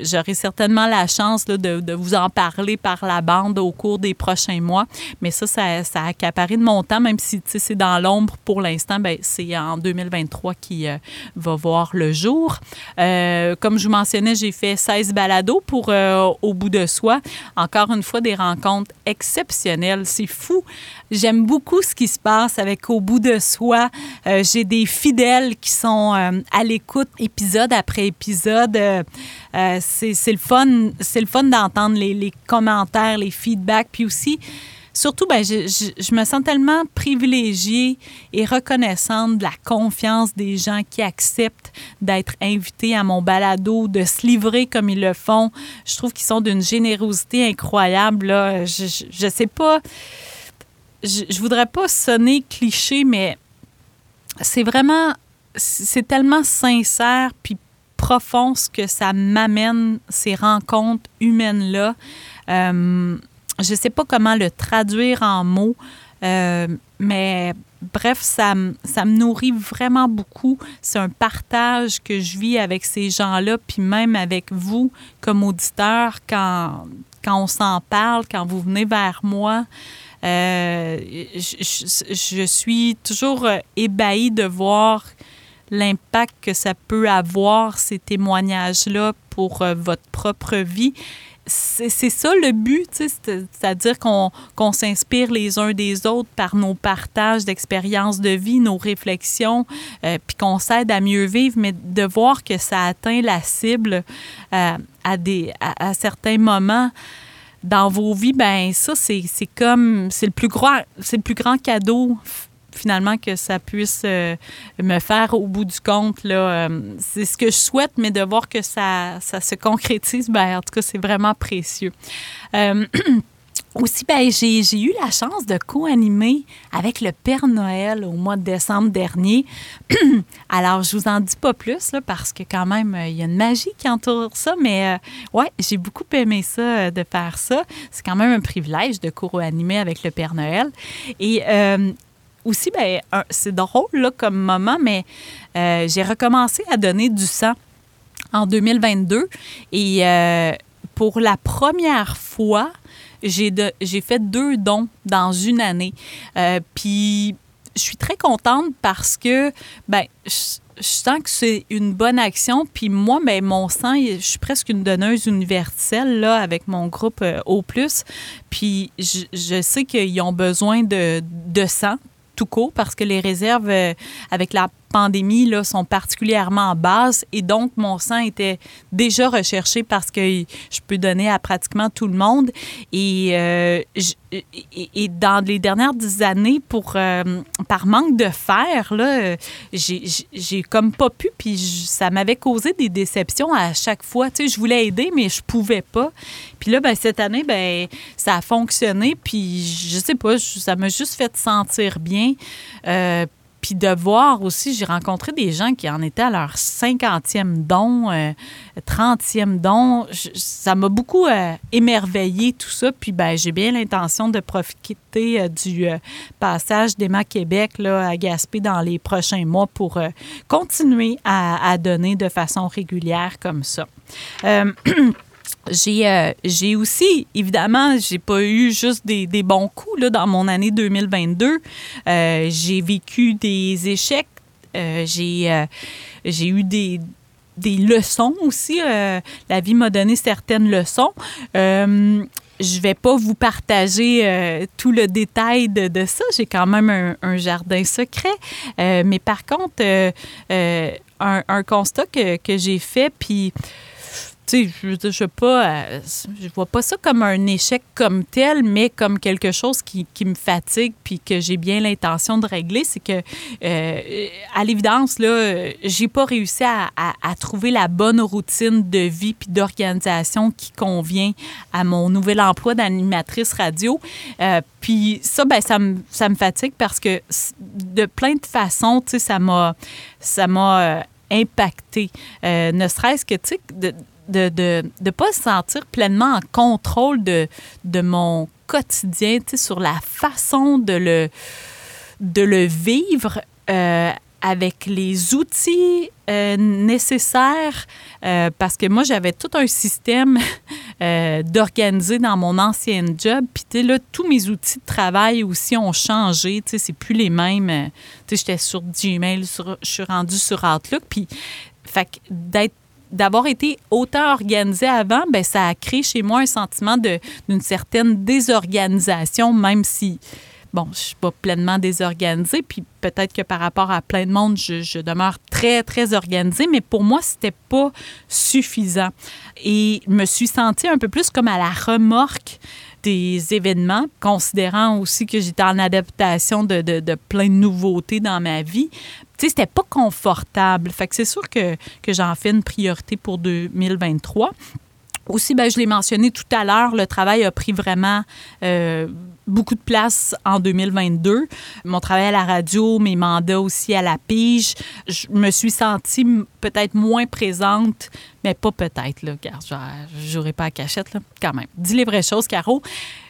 j'aurai certainement la chance de, de, vous en parler par la bande au cours des prochains mois. Mais ça, ça, ça a accaparé de mon temps, même si c'est dans l'ombre pour l'instant, ben, c'est en 2023 qui euh, va voir le jour. Euh, comme je vous mentionnais, j'ai fait 16 balados pour euh, Au bout de soi. Encore une fois, des rencontres exceptionnelles. C'est fou. J'aime beaucoup ce qui se passe avec Au bout de soi. j'ai des fidèles qui sont à l'écoute épisode après épisode. c'est le fun, c'est le fun d'entendre les, les, commentaires, les feedbacks, puis aussi surtout, ben, je, je, me sens tellement privilégiée et reconnaissante de la confiance des gens qui acceptent d'être invités à mon balado, de se livrer comme ils le font. Je trouve qu'ils sont d'une générosité incroyable. Là. Je ne sais pas, je, je voudrais pas sonner cliché, mais c'est vraiment, c'est tellement sincère puis profond ce que ça m'amène, ces rencontres humaines-là. Euh, je ne sais pas comment le traduire en mots, euh, mais bref, ça, ça me nourrit vraiment beaucoup. C'est un partage que je vis avec ces gens-là, puis même avec vous comme auditeur, quand, quand on s'en parle, quand vous venez vers moi. Euh, je, je, suis toujours ébahie de voir l'impact que ça peut avoir, ces témoignages-là, pour euh, votre propre vie c'est ça le but, c'est-à-dire qu'on s'inspire les uns des autres par nos partages d'expériences de vie, nos réflexions, euh, puis qu'on s'aide à mieux vivre, mais de voir que ça atteint la cible euh, à, des, à, certains moments dans vos vies, ben ça, c'est comme, c'est le plus le plus grand cadeau finalement que ça puisse euh, me faire au bout du compte. Là, euh, c'est ce que je souhaite, mais de voir que ça, ça se concrétise, ben, en tout cas, c'est vraiment précieux. Euh, aussi, ben, j'ai, eu la chance de co-animer avec le Père Noël au mois de décembre dernier. Alors, je vous en dis pas plus là, parce que quand même, il y a une magie qui entoure ça, mais ouais, j'ai beaucoup aimé ça, de faire ça. C'est quand même un privilège de co-animer avec le Père Noël. Et aussi, ben, c'est drôle là, comme moment, mais euh, j'ai recommencé à donner du sang en 2022 et euh, pour la première fois, j'ai, j'ai fait deux dons dans une année. Euh, puis je suis très contente parce que ben, je, sens que c'est une bonne action. Puis moi, ben, mon sang, je suis presque une donneuse universelle là, avec mon groupe O. Puis je, je sais qu'ils ont besoin de, de sang tout court parce que les réserves euh, avec la pandémie là, sont particulièrement basses et donc mon sang était déjà recherché parce que je peux donner à pratiquement tout le monde. Et, euh, dans les dernières dix années, pour, euh, par manque de fer, là, j'ai comme pas pu, puis ça m'avait causé des déceptions à chaque fois. Tu sais, je voulais aider, mais je pouvais pas. Puis là, ben, cette année, ben, ça a fonctionné, puis je sais pas, ça m'a juste fait sentir bien. Euh, puis de voir aussi, j'ai rencontré des gens qui en étaient à leur 50e don, 30e euh, don. ça m'a beaucoup euh, émerveillé tout ça. Puis ben, j'ai bien l'intention de profiter euh, du passage d'Emma Québec là, à Gaspé dans les prochains mois pour continuer à, donner de façon régulière comme ça. J'ai, euh, j'ai aussi, évidemment, j'ai pas eu juste des, des, bons coups là, dans mon année 2022. Euh, j'ai vécu des échecs. Euh, j'ai, j'ai eu des, des leçons aussi. la vie m'a donné certaines leçons. je vais pas vous partager tout le détail de, de ça. J'ai quand même un, jardin secret. Mais par contre, un, un constat que, que j'ai fait, puis tu je je pas, euh, je vois pas ça comme un échec comme tel, mais comme quelque chose qui, qui me fatigue puis que j'ai bien l'intention de régler, c'est que, euh, à l'évidence, là, j'ai pas réussi à, à- trouver la bonne routine de vie puis d'organisation qui convient à mon nouvel emploi d'animatrice radio. Euh, puis ça, ben, ça me, ça me fatigue parce que de plein de façons, tu ça m'a, ça m'a impacté. Ne serait-ce que, tu de de de, de pas se sentir pleinement en contrôle de, de mon quotidien, sur la façon de le, de le vivre euh, avec les outils euh, nécessaires, euh, parce que moi, j'avais tout un système d'organiser dans mon ancien job. Puis, là, tous mes outils de travail aussi ont changé. C'est plus les mêmes. J'étais sur Gmail, je suis rendue sur Outlook. Puis, fait d'être d'avoir été autant organisé avant, ben ça a créé chez moi un sentiment d'une certaine désorganisation, même si, bon, je suis pas pleinement désorganisée, puis peut-être que par rapport à plein de monde, je, je demeure très, très organisée, mais pour moi, c'était pas suffisant. Et je me suis sentie un peu plus comme à la remorque des événements, considérant aussi que j'étais en adaptation de, de, de plein de nouveautés dans ma vie. Tu sais, c'était pas confortable. C'est sûr que, que j'en fais une priorité pour 2023. Aussi, ben, je l'ai mentionné tout à l'heure, le travail a pris vraiment euh, beaucoup de place en 2022. Mon travail à la radio, mes mandats aussi à la pige, je me suis sentie peut-être moins présente, mais pas peut-être, là. Je jouerai pas à cachette, là, quand même. Dis les vraies choses, Caro.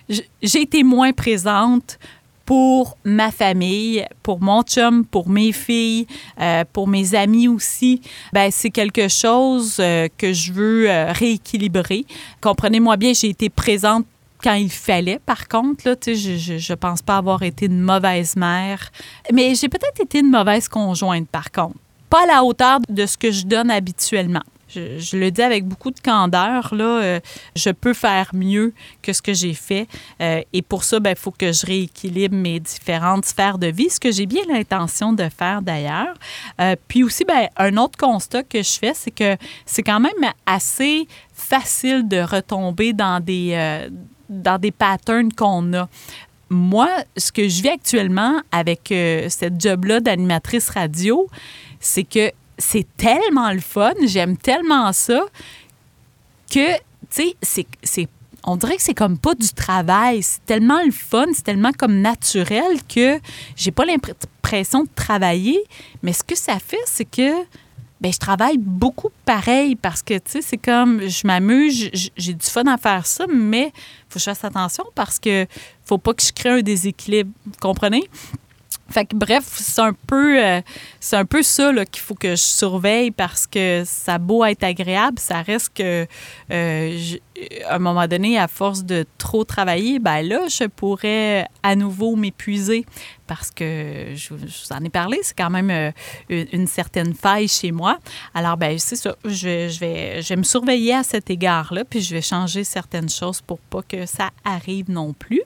J'ai été moins présente pour ma famille, pour mon chum, pour mes filles, euh, pour mes amis aussi, ben c'est quelque chose euh, que je veux euh, rééquilibrer. Comprenez-moi bien, j'ai été présente quand il fallait, par contre, là, je, je pense pas avoir été une mauvaise mère. Mais j'ai peut-être été une mauvaise conjointe, par contre. Pas à la hauteur de ce que je donne habituellement. Je, le dis avec beaucoup de candeur, là, euh, je peux faire mieux que ce que j'ai fait. Euh, et pour ça, il faut que je rééquilibre mes différentes sphères de vie, ce que j'ai bien l'intention de faire d'ailleurs. Euh, puis aussi, ben, un autre constat que je fais, c'est que c'est quand même assez facile de retomber dans des, dans des patterns qu'on a moi, ce que je vis actuellement avec cette job-là d'animatrice radio, c'est que c'est tellement le fun, j'aime tellement ça que, tu sais, c'est, on dirait que c'est comme pas du travail. C'est tellement le fun, c'est tellement comme naturel que j'ai pas l'impression de travailler. Mais ce que ça fait, c'est que ben, je travaille beaucoup pareil parce que, tu sais, c'est comme, je m'amuse, j'ai du fun à faire ça, mais faut que je fasse attention parce que faut pas que je crée un déséquilibre. Vous comprenez? Fait que bref, c'est un peu euh, c'est un peu ça qu'il faut que je surveille parce que ça beau être agréable, ça reste que euh, je- à un moment donné, à force de trop travailler, ben là, je pourrais à nouveau m'épuiser parce que je, vous en ai parlé, c'est quand même euh, une, certaine faille chez moi. Alors, ben c'est ça, je, vais- je, vais, je vais me surveiller à cet égard-là, puis je vais changer certaines choses pour pas que ça arrive non plus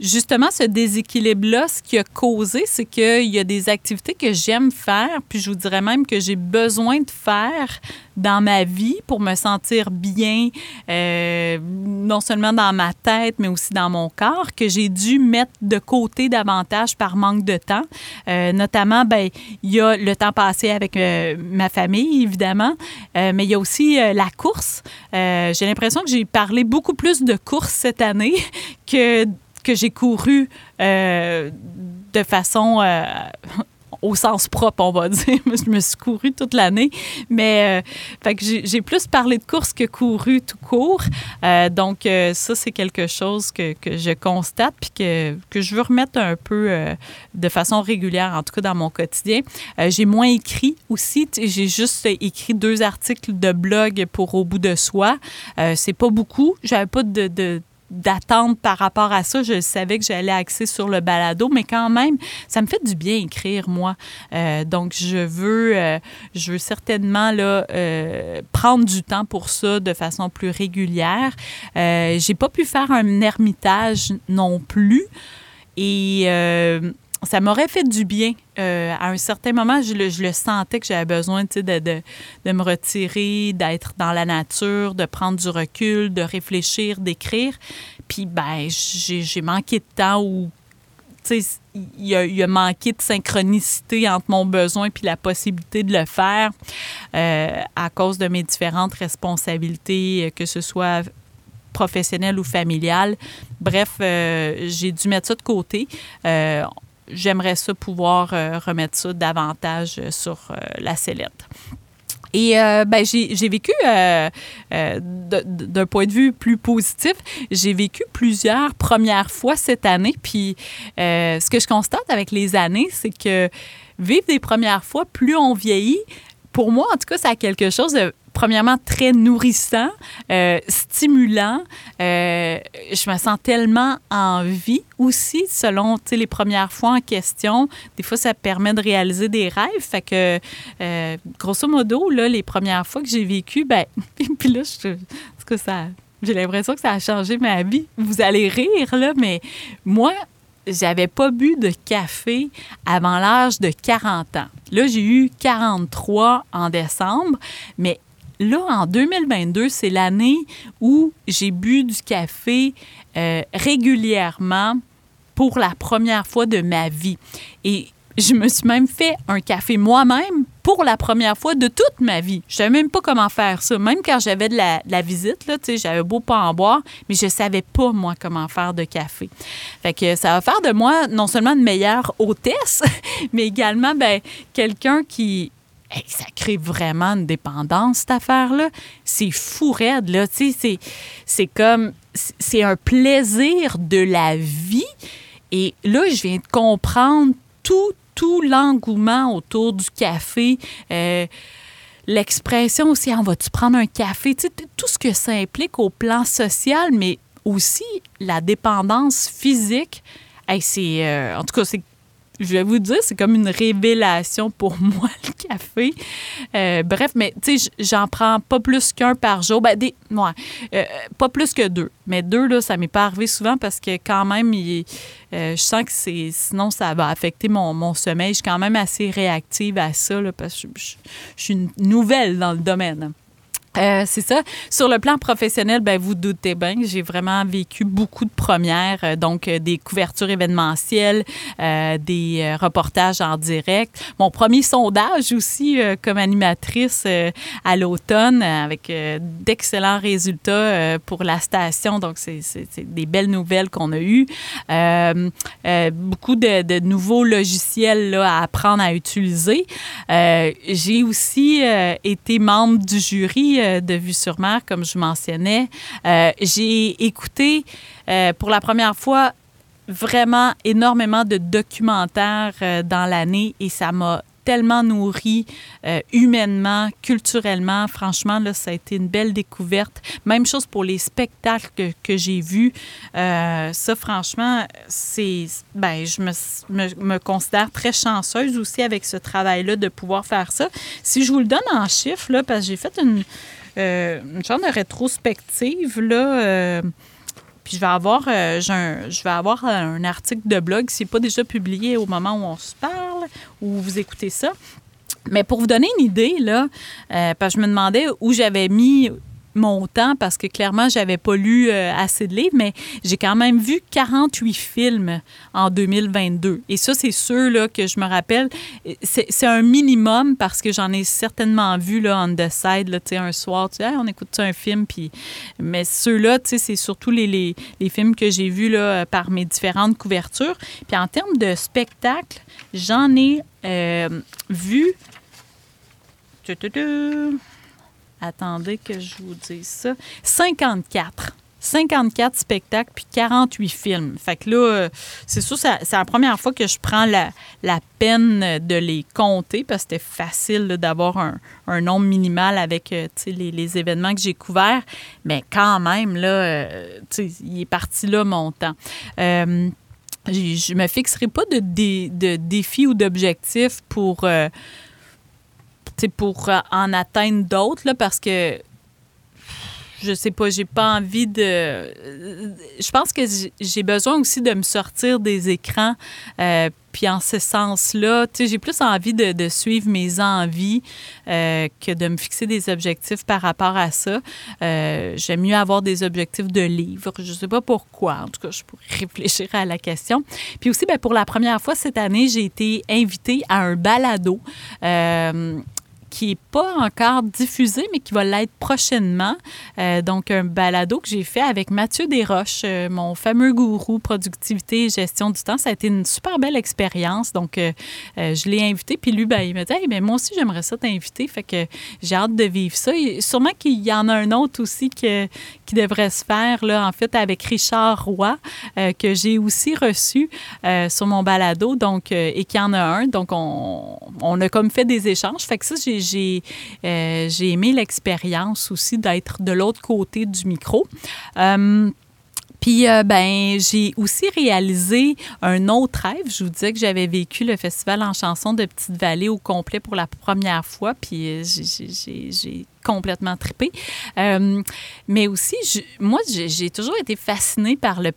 justement, ce déséquilibre-là, ce qui a causé, c'est qu'il y a des activités que j'aime faire, puis je vous dirais même que j'ai besoin de faire dans ma vie pour me sentir bien, euh, non seulement dans ma tête, mais aussi dans mon corps, que j'ai dû mettre de côté davantage par manque de temps. Euh, notamment, ben, il y a le temps passé avec euh, ma famille, évidemment, euh, mais il y a aussi euh, la course. J'ai l'impression que j'ai parlé beaucoup plus de course cette année que que j'ai couru euh, de façon euh, au sens propre, on va dire. Je me suis couru toute l'année, mais euh, j'ai plus parlé de course que couru tout court. Donc ça, c'est quelque chose que, que je constate puis que, que je veux remettre un peu de façon régulière, en tout cas dans mon quotidien. J'ai moins écrit aussi. J'ai juste écrit deux articles de blog pour Au bout de soi. C'est pas beaucoup. J'avais pas de d'attente par rapport à ça. Je savais que j'allais axer sur le balado, mais quand même, ça me fait du bien écrire, moi. Euh, donc, je veux, euh, je veux certainement là, euh, prendre du temps pour ça de façon plus régulière. J'ai pas pu faire un ermitage non plus. Et ça m'aurait fait du bien. Euh, à un certain moment, je le, sentais que j'avais besoin de, de, de, me retirer, d'être dans la nature, de prendre du recul, de réfléchir, d'écrire. Puis, ben, j'ai manqué de temps ou il y, a, il a manqué de synchronicité entre mon besoin puis la possibilité de le faire euh, à cause de mes différentes responsabilités, que ce soit professionnelles ou familiales. Bref, euh, j'ai dû mettre ça de côté j'aimerais ça pouvoir euh, remettre ça davantage euh, sur euh, la sellette. Et ben, j'ai vécu, d'un point de vue plus positif, j'ai vécu plusieurs premières fois cette année. Puis ce que je constate avec les années, c'est que vivre des premières fois, plus on vieillit, pour moi, en tout cas, ça a quelque chose de premièrement très nourrissant, euh, stimulant. Euh, je me sens tellement en vie aussi, selon les premières fois en question. Des fois, ça permet de réaliser des rêves. Fait que, euh, grosso modo, là, les premières fois que j'ai vécu, ben, puis là, je, que ça, j'ai l'impression que ça a changé ma vie. Vous allez rire, là, mais moi, j'avais pas bu de café avant l'âge de 40 ans. Là, j'ai eu 43 en décembre, mais là, en 2022, c'est l'année où j'ai bu du café euh, régulièrement pour la première fois de ma vie. Et je me suis même fait un café moi-même pour la première fois de toute ma vie. Je savais même pas comment faire ça. Même quand j'avais de la, visite, là, j'avais beau pas en boire, mais je savais pas, moi, comment faire de café. Fait que ça va faire de moi non seulement une meilleure hôtesse, mais également ben, quelqu'un qui ça crée vraiment une dépendance, cette affaire-là. C'est fou raide, là. Tu sais, c'est comme... C'est un plaisir de la vie. Et là, je viens de comprendre tout, tout l'engouement autour du café. Euh, l'expression aussi, on va-tu prendre un café? Tout ce que ça implique au plan social, mais aussi la dépendance physique. euh, en tout cas, c'est je vais vous dire, c'est comme une révélation pour moi, le café. Euh, bref, mais tu sais, j'en prends pas plus qu'un par jour. Ben, des, ouais, euh, pas plus que deux. Mais deux, là, ça m'est pas arrivé souvent parce que quand même, euh, je sens que c'est sinon, ça va affecter mon, mon, sommeil. Je suis quand même assez réactive à ça là, parce que je, je suis une nouvelle dans le domaine. Euh, c'est ça. Sur le plan professionnel, ben, vous doutez bien, j'ai vraiment vécu beaucoup de premières, euh, donc euh, des couvertures événementielles, des reportages en direct. Mon premier sondage aussi comme animatrice à l'automne avec d'excellents résultats pour la station. Donc, c'est des belles nouvelles qu'on a eues. beaucoup de, nouveaux logiciels à apprendre à utiliser. j'ai aussi été membre du jury euh, de Vue sur mer, comme je mentionnais. Euh, j'ai écouté euh, pour la première fois vraiment énormément de documentaires dans l'année et ça m'a tellement nourri humainement, culturellement. Franchement, ça a été une belle découverte. Même chose pour les spectacles que, j'ai vus. ça, franchement, c'est. Ben, je me, me, me, considère très chanceuse aussi avec ce travail-là de pouvoir faire ça. Si je vous le donne en chiffres, là, parce que j'ai fait une euh, une genre de rétrospective, là. Euh, puis je vais avoir, euh, un, je vais avoir un article de blog, s'il n'est pas déjà publié au moment où on se parle, où vous écoutez ça. Mais pour vous donner une idée, là, parce que je me demandais où j'avais mis mon temps parce que clairement, j'avais pas lu euh, assez de livres, mais j'ai quand même vu 48 films en 2022. Et ça, c'est sûr là, que je me rappelle. C'est un minimum parce que j'en ai certainement vu là, on the side, là, un soir, tu sais, on écoute un film. Puis... Mais ceux-là, c'est surtout les, films que j'ai vus là, par mes différentes couvertures. Puis en termes de spectacle, j'en ai euh, vu. Attendez que je vous dise ça. 54. 54 spectacles puis 48 films. Fait que là, euh, c'est sûr, c'est la première fois que je prends la, peine de les compter parce que c'était facile d'avoir un, nombre minimal avec euh, les, les, événements que j'ai couverts. Mais quand même, là, euh, il est parti là mon temps. je me fixerai pas de, de, défis ou d'objectifs pour pour en atteindre d'autres, parce que je sais pas, j'ai pas envie de. Je pense que j'ai besoin aussi de me sortir des écrans. Euh, puis en ce sens-là, j'ai plus envie de, suivre mes envies euh, que de me fixer des objectifs par rapport à ça. Euh, j'aime mieux avoir des objectifs de livre. Je sais pas pourquoi. En tout cas, je pourrais réfléchir à la question. Puis aussi, bien, pour la première fois cette année, j'ai été invitée à un balado qui n'est pas encore diffusé, mais qui va l'être prochainement. Euh, donc, un balado que j'ai fait avec Mathieu Desroches, euh, mon fameux gourou productivité et gestion du temps. Ça a été une super belle expérience. Donc, euh, je l'ai invité, puis lui, ben, il m'a dit hey, ben, moi aussi, j'aimerais ça t'inviter. Fait que j'ai hâte de vivre ça. sûrement qu'il y en a un autre aussi que, qui devrait se faire, là, en fait, avec Richard Roy, que j'ai aussi reçu sur mon balado, donc, et qu'il y en a un. Donc, on, on a comme fait des échanges. Fait que ça, j'ai euh, j'ai aimé l'expérience aussi d'être de l'autre côté du micro. Euh, puis, euh, ben, j'ai aussi réalisé un autre rêve. Je vous disais que j'avais vécu le festival en chanson de Petite-Vallée au complet pour la première fois. Puis, j'ai complètement trippé. Euh, mais aussi, moi, j'ai toujours été fascinée par le,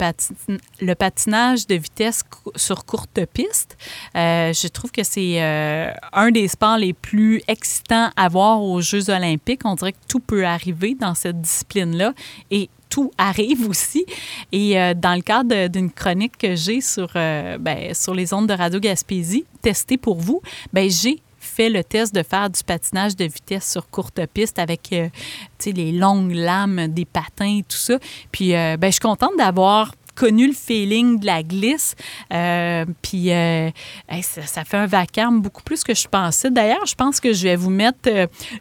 patinage de vitesse sur courte piste. Euh, je trouve que c'est euh, un des sports les plus excitants à voir aux Jeux olympiques. On dirait que tout peut arriver dans cette discipline-là. Et tout arrive aussi. Et dans le cadre d'une chronique que j'ai sur, ben, sur les ondes de Radio Gaspésie, testée pour vous, ben, j'ai fait le test de faire du patinage de vitesse sur courte piste avec euh, les longues lames des patins et tout ça. Puis euh, ben, je suis contente d'avoir connu le feeling de la glisse. Euh, puis ça, fait un vacarme beaucoup plus que je pensais. D'ailleurs, je pense que je vais vous mettre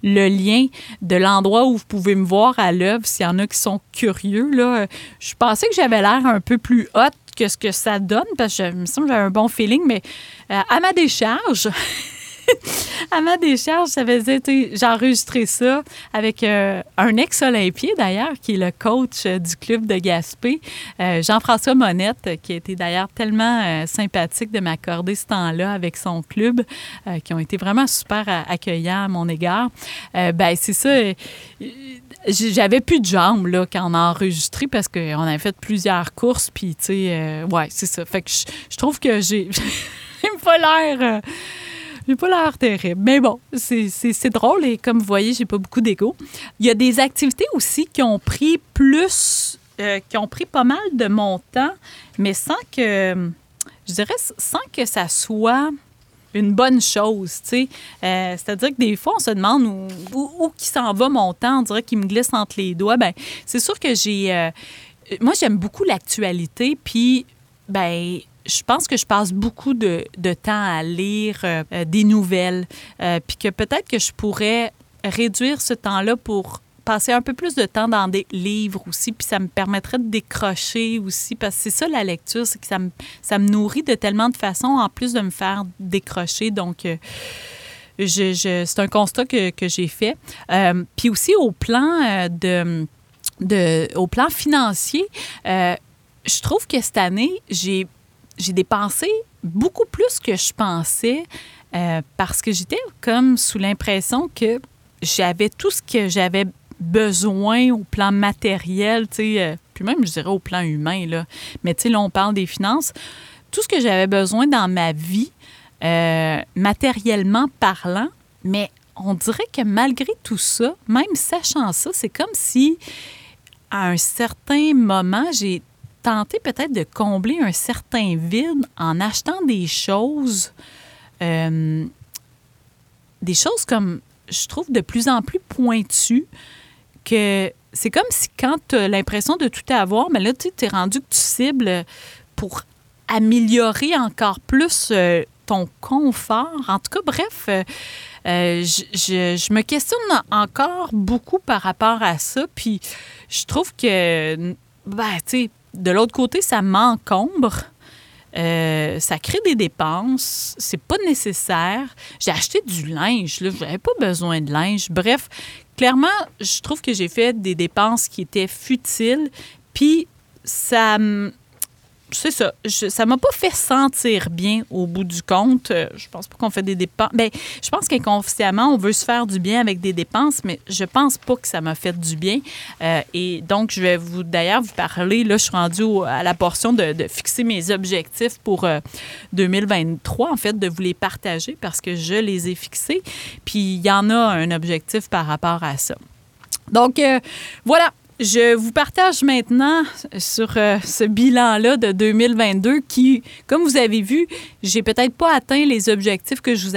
le lien de l'endroit où vous pouvez me voir à l'œuvre s'il y en a qui sont curieux. Là. Je pensais que j'avais l'air un peu plus haute que ce que ça donne parce que je me semble que j'avais un bon feeling, mais à ma décharge, à ma décharge, ça faisait, j'ai enregistré ça avec euh, un ex-olympien d'ailleurs, qui est le coach euh, du club de Gaspé, euh, Jean-François Monette, qui a été d'ailleurs tellement sympathique de m'accorder ce temps-là avec son club, qui ont été vraiment super accueillants à mon égard. ben c'est ça. J'avais plus de jambes là, quand on a enregistré parce qu'on avait fait plusieurs courses, puis tu sais, ouais, c'est ça. Fait que je trouve que j'ai. pas l'air j'ai pas l'air terrible. Mais bon, c'est drôle et comme vous voyez, j'ai pas beaucoup d'ego. Il y a des activités aussi qui ont pris plus, euh, qui ont pris pas mal de mon temps, mais sans que, je dirais, sans que ça soit une bonne chose, tu sais. Euh, c'est-à-dire que des fois, on se demande où, où, qui s'en va mon temps, on dirait qu'il me glisse entre les doigts. Ben, c'est sûr que j'ai... Euh, moi, j'aime beaucoup l'actualité, puis ben je pense que je passe beaucoup de, temps à lire euh, euh, des nouvelles, euh, puis que peut-être que je pourrais réduire ce temps-là pour passer un peu plus de temps dans des livres aussi, puis ça me permettrait de décrocher aussi, parce que c'est ça la lecture, c'est que ça me, ça me nourrit de tellement de façons, en plus de me faire décrocher. Donc, je, c'est un constat que, que j'ai fait. puis aussi au plan de, de, au plan financier, je trouve que cette année, j'ai j'ai dépensé beaucoup plus que je pensais euh, parce que j'étais comme sous l'impression que j'avais tout ce que j'avais besoin au plan matériel, euh, puis même, je dirais, au plan humain, là. Mais tu sais, là, on parle des finances. Tout ce que j'avais besoin dans ma vie, euh, matériellement parlant, mais on dirait que malgré tout ça, même sachant ça, c'est comme si à un certain moment, j'ai tenter peut-être de combler un certain vide en achetant des choses, euh, des choses comme, je trouve, de plus en plus pointues, que c'est comme si quand tu as l'impression de tout avoir, mais là, tu es rendu que tu cibles pour améliorer encore plus euh, ton confort. En tout cas, bref, euh, je, je, me questionne encore beaucoup par rapport à ça. Puis je trouve que ben, tu sais, de l'autre côté, ça m'encombre. Euh, ça crée des dépenses, c'est pas nécessaire. J'ai acheté du linge, là, j'avais pas besoin de linge. Bref, clairement, je trouve que j'ai fait des dépenses qui étaient futiles, puis ça c'est ça. Je, ça m'a pas fait sentir bien au bout du compte. Euh, je pense pas qu'on fait des dépenses. Bien, je pense qu'inconsciemment, on veut se faire du bien avec des dépenses, mais je pense pas que ça m'a fait du bien. Euh, et donc, je vais vous d'ailleurs vous parler. Là, je suis rendue à la portion de, fixer mes objectifs pour 2023, euh, en fait, de vous les partager parce que je les ai fixés. Puis, il y en a un objectif par rapport à ça. Donc, voilà, je vous partage maintenant sur euh, ce bilan-là de 2022 qui, comme vous avez vu, j'ai peut-être pas atteint les objectifs que je vous,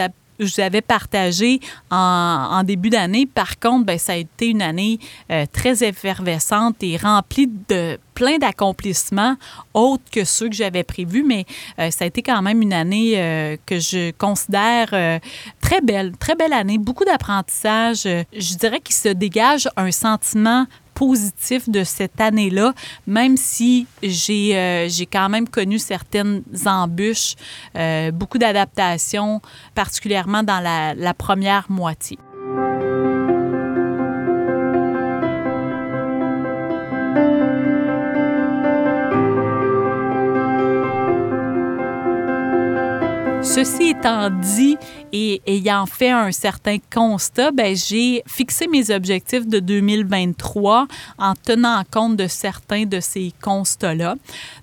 avais partagés en, début d'année. Par contre, ben, ça a été une année euh, très effervescente et remplie de plein d'accomplissements autres que ceux que j'avais prévus, mais euh, ça a été quand même une année que je considère très belle, très belle année, beaucoup d'apprentissage. je dirais qu'il se dégage un sentiment de cette année-là, même si j'ai euh, quand même connu certaines embûches, euh, beaucoup d'adaptations, particulièrement dans la première moitié. Ceci étant dit et ayant fait un certain constat, ben, j'ai fixé mes objectifs de 2023 en tenant compte de certains de ces constats-là.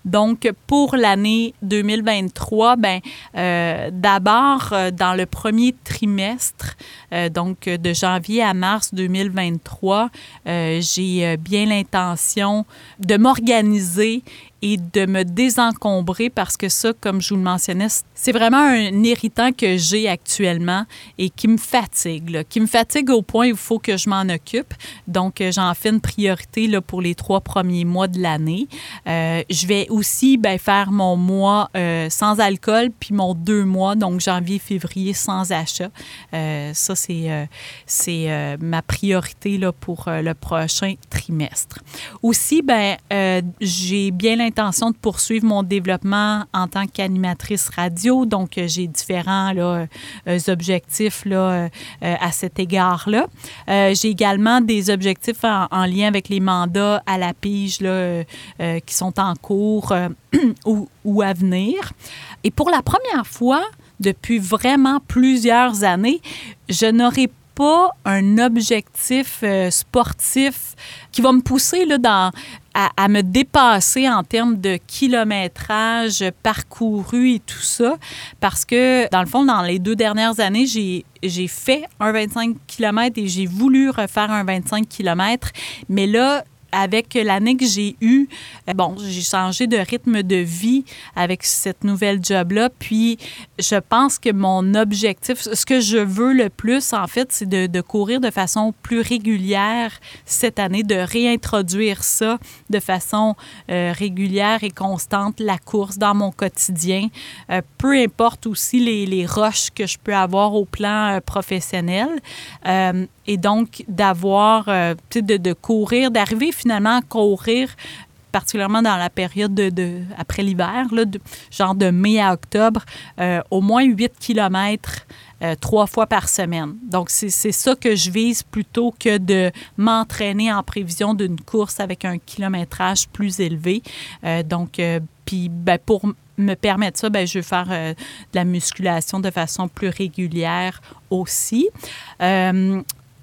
Donc, pour l'année 2023, ben, euh, d'abord, euh, dans le premier trimestre, euh, donc de janvier à mars 2023, j'ai bien l'intention de m'organiser et de me désencombrer parce que ça, comme je vous le mentionnais, c'est vraiment un irritant que j'ai actuellement et qui me fatigue, qui me fatigue au point où il faut que je m'en occupe. Donc, euh, j'en fais une priorité là, pour les trois premiers mois de l'année. Euh, je vais aussi ben, faire mon mois euh, sans alcool, puis mon deux mois, donc janvier-février, sans achat. ça, c'est c'est ma priorité là, pour le prochain trimestre. Aussi, ben, j'ai bien l'intention de poursuivre mon développement en tant qu'animatrice radio. Donc, euh, j'ai différents là, euh, objectifs euh, à cet égard-là. j'ai également des objectifs en, lien avec les mandats à la pige là, qui sont en cours ou, ou à venir. Et pour la première fois, depuis vraiment plusieurs années, je n'aurai un objectif sportif qui va me pousser là, dans, à, me dépasser en termes de kilométrage parcouru et tout ça. Parce que, dans le fond, dans les deux dernières années, j'ai j'ai fait un 25 km et j'ai voulu refaire un 25 km. Mais là, avec l'année que j'ai eue, euh, bon, j'ai changé de rythme de vie avec cette nouvelle job-là. Puis, je pense que mon objectif, ce que je veux le plus, en fait, c'est de, courir de façon plus régulière cette année, de réintroduire ça de façon euh, régulière et constante, la course dans mon quotidien. Euh, peu importe aussi les, les, roches que je peux avoir au plan professionnel. et donc, d'avoir, de, de courir, d'arriver finalement courir particulièrement dans la période de, après l'hiver, genre de mai à octobre, euh, au moins 8 km euh, trois fois par semaine. Donc, c'est ça que je vise plutôt que de m'entraîner en prévision d'une course avec un kilométrage plus élevé. Euh, donc, puis ben, pour me permettre ça, ben, je vais faire de la musculation de façon plus régulière aussi.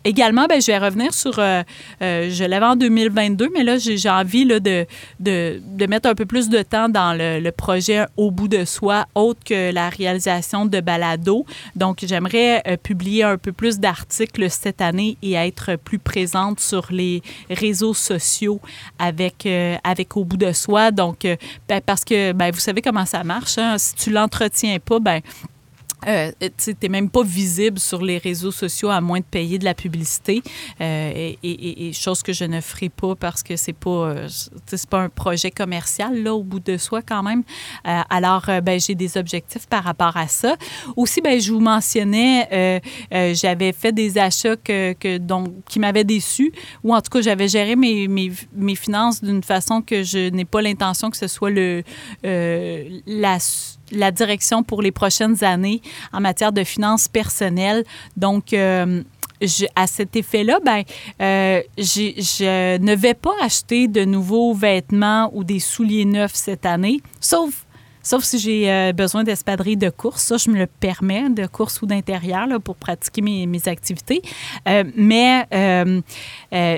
Également, ben, je vais revenir sur, euh, euh, je l'avais en 2022, mais là, j'ai envie là, de, de, de, mettre un peu plus de temps dans le, projet au bout de soi, autre que la réalisation de balado. Donc, j'aimerais euh, publier un peu plus d'articles cette année et être plus présente sur les réseaux sociaux avec, avec au bout de soi. Donc, ben, parce que ben, vous savez comment ça marche. Hein? Si tu l'entretiens pas, ben euh, tu n'es même pas visible sur les réseaux sociaux à moins de payer de la publicité. Euh, et, chose que je ne ferai pas parce que c'est pas, euh, pas un projet commercial, là, au bout de soi, quand même. Euh, alors, euh, ben, j'ai des objectifs par rapport à ça. Aussi, ben, je vous mentionnais, j'avais fait des achats que, que, donc, qui m'avaient déçu, ou en tout cas, j'avais géré mes, mes, mes finances d'une façon que je n'ai pas l'intention que ce soit le, la la direction pour les prochaines années en matière de finances personnelles. Donc, euh, à cet effet-là, ben, euh, je ne vais pas acheter de nouveaux vêtements ou des souliers neufs cette année, sauf Sauf si j'ai euh, besoin d'espadrilles de course. Ça, je me le permets, de course ou d'intérieur, pour pratiquer mes, activités. Mais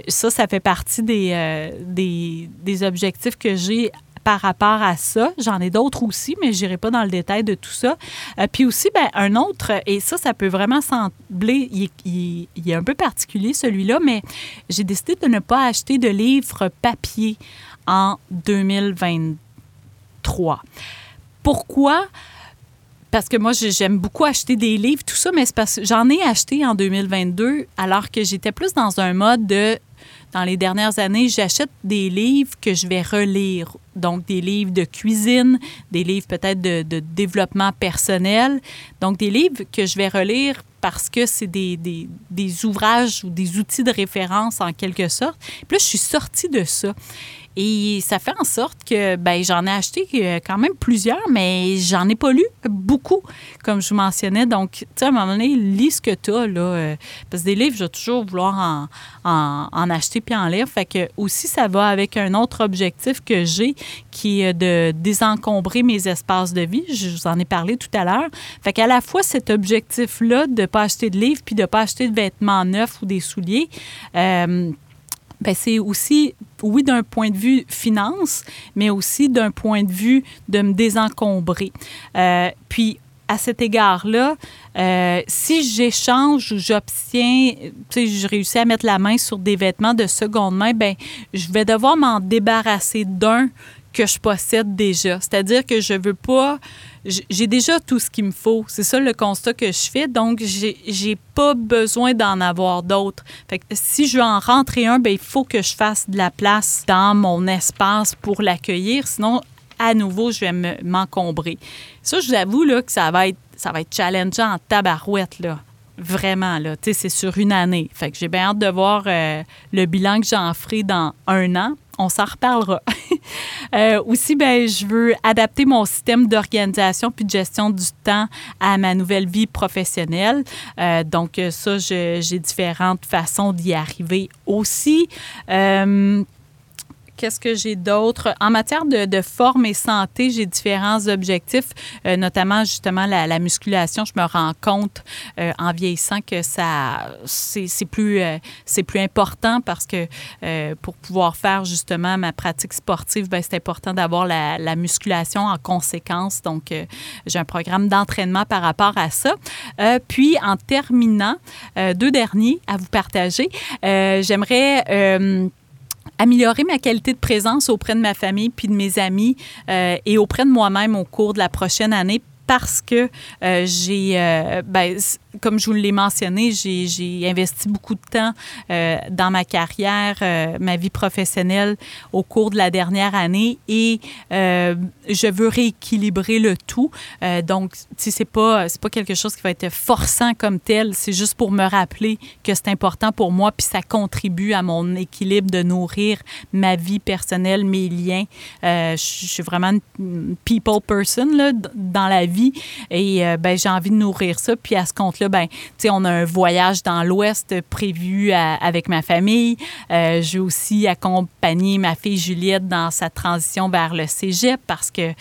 ça, ça fait partie des, des objectifs que j'ai par rapport à ça. J'en ai d'autres aussi, mais je n'irai pas dans le détail de tout ça. Euh, puis aussi, ben, un autre, et ça, ça peut vraiment sembler, il, il, est un peu particulier celui-là, mais j'ai décidé de ne pas acheter de livres papier en 2023. Pourquoi? Parce que moi, j'aime beaucoup acheter des livres, tout ça, mais c'est parce que j'en ai acheté en 2022 alors que j'étais plus dans un mode de dans les dernières années, j'achète des livres que je vais relire. Donc, des livres de cuisine, des livres peut-être de, développement personnel. Donc, des livres que je vais relire parce que c'est des, des, des, ouvrages ou des outils de référence en quelque sorte. Puis là, je suis sortie de ça. Et ça fait en sorte que ben, j'en ai acheté euh, quand même plusieurs, mais j'en ai pas lu beaucoup, comme je vous mentionnais. Donc, tu sais, à un moment donné, lis ce que tu as. Là, euh, parce que des livres, je vais toujours vouloir en, en, en, acheter puis en lire. Fait que aussi, ça va avec un autre objectif que j'ai qui est de désencombrer mes espaces de vie. Je vous en ai parlé tout à l'heure. Fait qu'à la fois, cet objectif-là de ne pas acheter de livres puis de ne pas acheter de vêtements neufs ou des souliers, euh, ben c'est aussi, oui, d'un point de vue finance, mais aussi d'un point de vue de me désencombrer. Euh, puis, à cet égard-là, euh, si j'échange ou j'obtiens, tu sais, je réussis à mettre la main sur des vêtements de seconde main, ben je vais devoir m'en débarrasser d'un que je possède déjà. C'est-à-dire que je veux pas j'ai déjà tout ce qu'il me faut. C'est ça le constat que je fais. Donc, j'ai pas besoin d'en avoir d'autres. Fait que si je veux en rentrer un, ben, il faut que je fasse de la place dans mon espace pour l'accueillir. Sinon, à nouveau, je vais m'encombrer. ça, je vous avoue là, que ça va être, ça va être challengeant en tabarouette. Là. Vraiment, là. Tu sais, c'est sur une année. Fait que j'ai bien hâte de voir euh, le bilan que j'en ferai dans un an on s'en reparlera. euh, aussi, ben, je veux adapter mon système d'organisation puis de gestion du temps à ma nouvelle vie professionnelle. Euh, donc, ça, j'ai différentes façons d'y arriver aussi. Qu'est-ce que j'ai d'autre? En matière de, forme et santé, j'ai différents objectifs, euh, notamment justement la, la, musculation. Je me rends compte euh, en vieillissant que ça c'est plus, euh, plus important parce que pour pouvoir faire justement ma pratique sportive, ben, c'est important d'avoir la, la, musculation en conséquence. Donc, j'ai un programme d'entraînement par rapport à ça. Puis, en terminant, deux derniers à vous partager, j'aimerais améliorer ma qualité de présence auprès de ma famille puis de mes amis euh, et auprès de moi-même au cours de la prochaine année parce que euh, j'ai, euh, ben, comme je vous l'ai mentionné, j'ai investi beaucoup de temps euh, dans ma carrière, ma vie professionnelle au cours de la dernière année et je veux rééquilibrer le tout. donc, si c'est pas c'est pas quelque chose qui va être forçant comme tel, c'est juste pour me rappeler que c'est important pour moi puis ça contribue à mon équilibre de nourrir ma vie personnelle, mes liens. je suis vraiment une people person là, dans la vie et ben j'ai envie de nourrir ça puis à ce compte là, ben, on a un voyage dans l'Ouest prévu avec ma famille. Euh, J'ai aussi accompagné ma fille Juliette dans sa transition vers le cégep parce qu'elle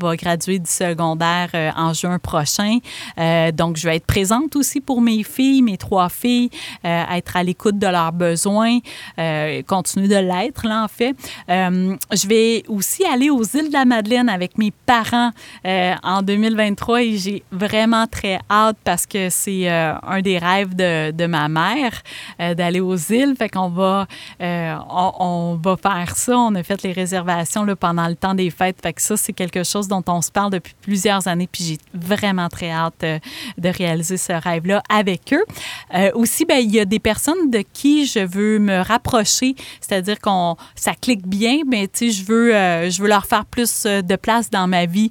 va graduer du secondaire euh, en juin prochain. Euh, donc, je vais être présente aussi pour mes filles, mes trois filles, euh, être à l'écoute de leurs besoins, euh, continuer de l'être, là, en fait. je vais aussi aller aux îles de la Madeleine avec mes parents en 2023 2023 et j'ai vraiment très hâte parce que c'est euh, un des rêves de, ma mère euh, d'aller aux îles. Fait qu'on va, euh, on, va faire ça. On a fait les réservations là, pendant le temps des fêtes. Fait que ça, c'est quelque chose dont on se parle depuis plusieurs années. Puis j'ai vraiment très hâte de réaliser ce rêve-là avec eux. aussi, ben, il y a des personnes de qui je veux me rapprocher, c'est-à-dire qu'on ça clique bien, mais tu sais, je veux, je veux leur faire plus de place dans ma vie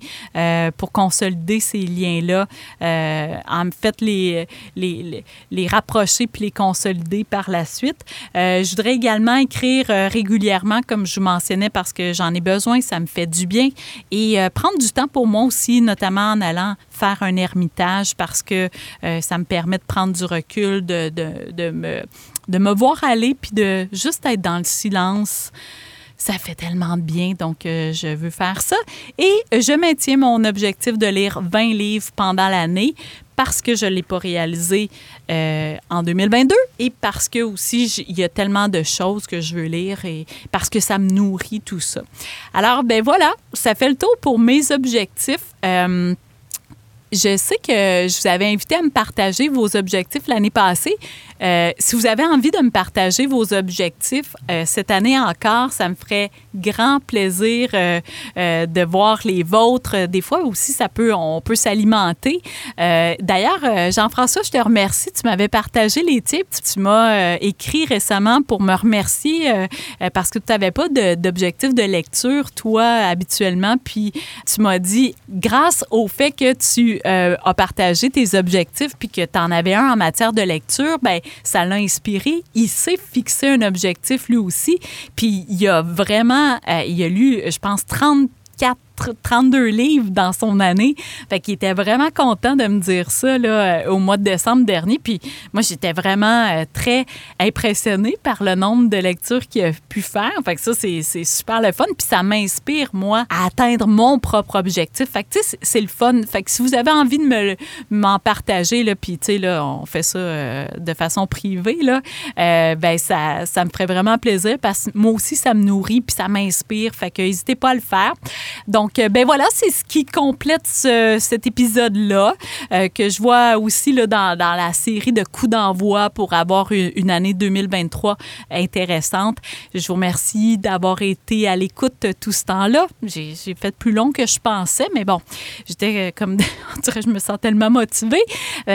pour consolider ces liens-là, euh, en fait les, les, les, rapprocher puis les consolider par la suite. Euh, je voudrais également écrire régulièrement, comme je vous mentionnais, parce que j'en ai besoin, ça me fait du bien, et prendre du temps pour moi aussi, notamment en allant faire un ermitage parce que ça me permet de prendre du recul, de, de, de, me, de me voir aller, puis de juste être dans le silence. Ça fait tellement de bien, donc euh, je veux faire ça. Et je maintiens mon objectif de lire 20 livres pendant l'année parce que je ne l'ai pas réalisé euh, en 2022 et parce que aussi il y a tellement de choses que je veux lire et parce que ça me nourrit tout ça. Alors, ben voilà, ça fait le tour pour mes objectifs. Euh, je sais que je vous avais invité à me partager vos objectifs l'année passée. Euh, si vous avez envie de me partager vos objectifs euh, cette année encore, ça me ferait grand plaisir euh, de voir les vôtres. Des fois aussi, ça peut, on peut s'alimenter. D'ailleurs, Jean-François, je te remercie. Tu m'avais partagé les tips. Tu m'as écrit récemment pour me remercier parce que tu n'avais pas d'objectif de, lecture, toi, habituellement. Puis tu m'as dit, grâce au fait que tu as partagé tes objectifs puis que tu en avais un en matière de lecture, ben ça l'a inspiré. Il s'est fixé un objectif lui aussi. Puis il a vraiment, euh, il a lu, je pense, 34 32 livres dans son année. Fait qu'il était vraiment content de me dire ça là, euh, au mois de décembre dernier. Puis moi, j'étais vraiment euh, très impressionnée par le nombre de lectures qu'il a pu faire. Fait que ça, c'est super le fun. Puis ça m'inspire, moi, à atteindre mon propre objectif. Fait que, tu sais, c'est le fun. Fait que si vous avez envie de m'en partager, là, puis, tu sais, là, on fait ça euh, de façon privée, là, ben ça, ça me ferait vraiment plaisir parce que moi aussi, ça me nourrit puis ça m'inspire. Fait que n'hésitez pas à le faire. Donc, donc, euh, ben voilà, c'est ce qui complète cet épisode-là, euh, que je vois aussi là, dans, dans la série de coups d'envoi pour avoir une, année 2023 intéressante. Je vous remercie d'avoir été à l'écoute tout ce temps-là. J'ai fait plus long que je pensais, mais bon, j'étais euh, comme, on dirait, je me sens tellement motivée.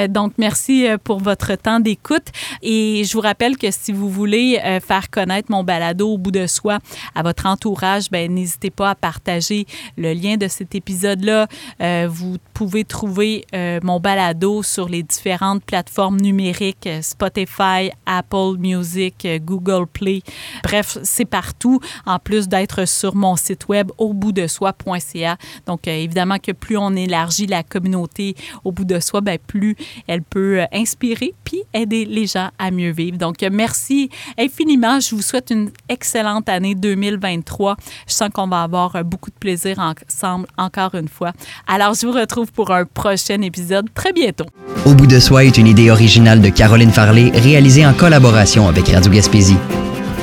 donc, merci pour votre temps d'écoute. Et je vous rappelle que si vous voulez faire connaître mon balado au bout de soi à votre entourage, ben n'hésitez pas à partager le lien de cet épisode-là. Euh, vous pouvez trouver euh, mon balado sur les différentes plateformes numériques, euh, Spotify, Apple Music, Google Play. Bref, c'est partout, en plus d'être sur mon site web au bout de soi.ca. Donc, évidemment que plus on élargit la communauté au bout de soi, ben, plus elle peut inspirer puis aider les gens à mieux vivre. Donc, merci infiniment. Je vous souhaite une excellente année 2023. Je sens qu'on va avoir beaucoup de plaisir ensemble encore une fois. Alors, je vous retrouve pour un prochain épisode très bientôt. Au bout de soi est une idée originale de Caroline Farley réalisée en collaboration avec Radio Gaspésie.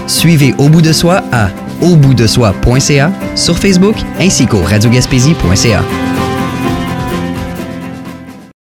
Suivez Au bout de soi à auboutdesoi.ca sur Facebook ainsi qu'au radiogaspésie.ca.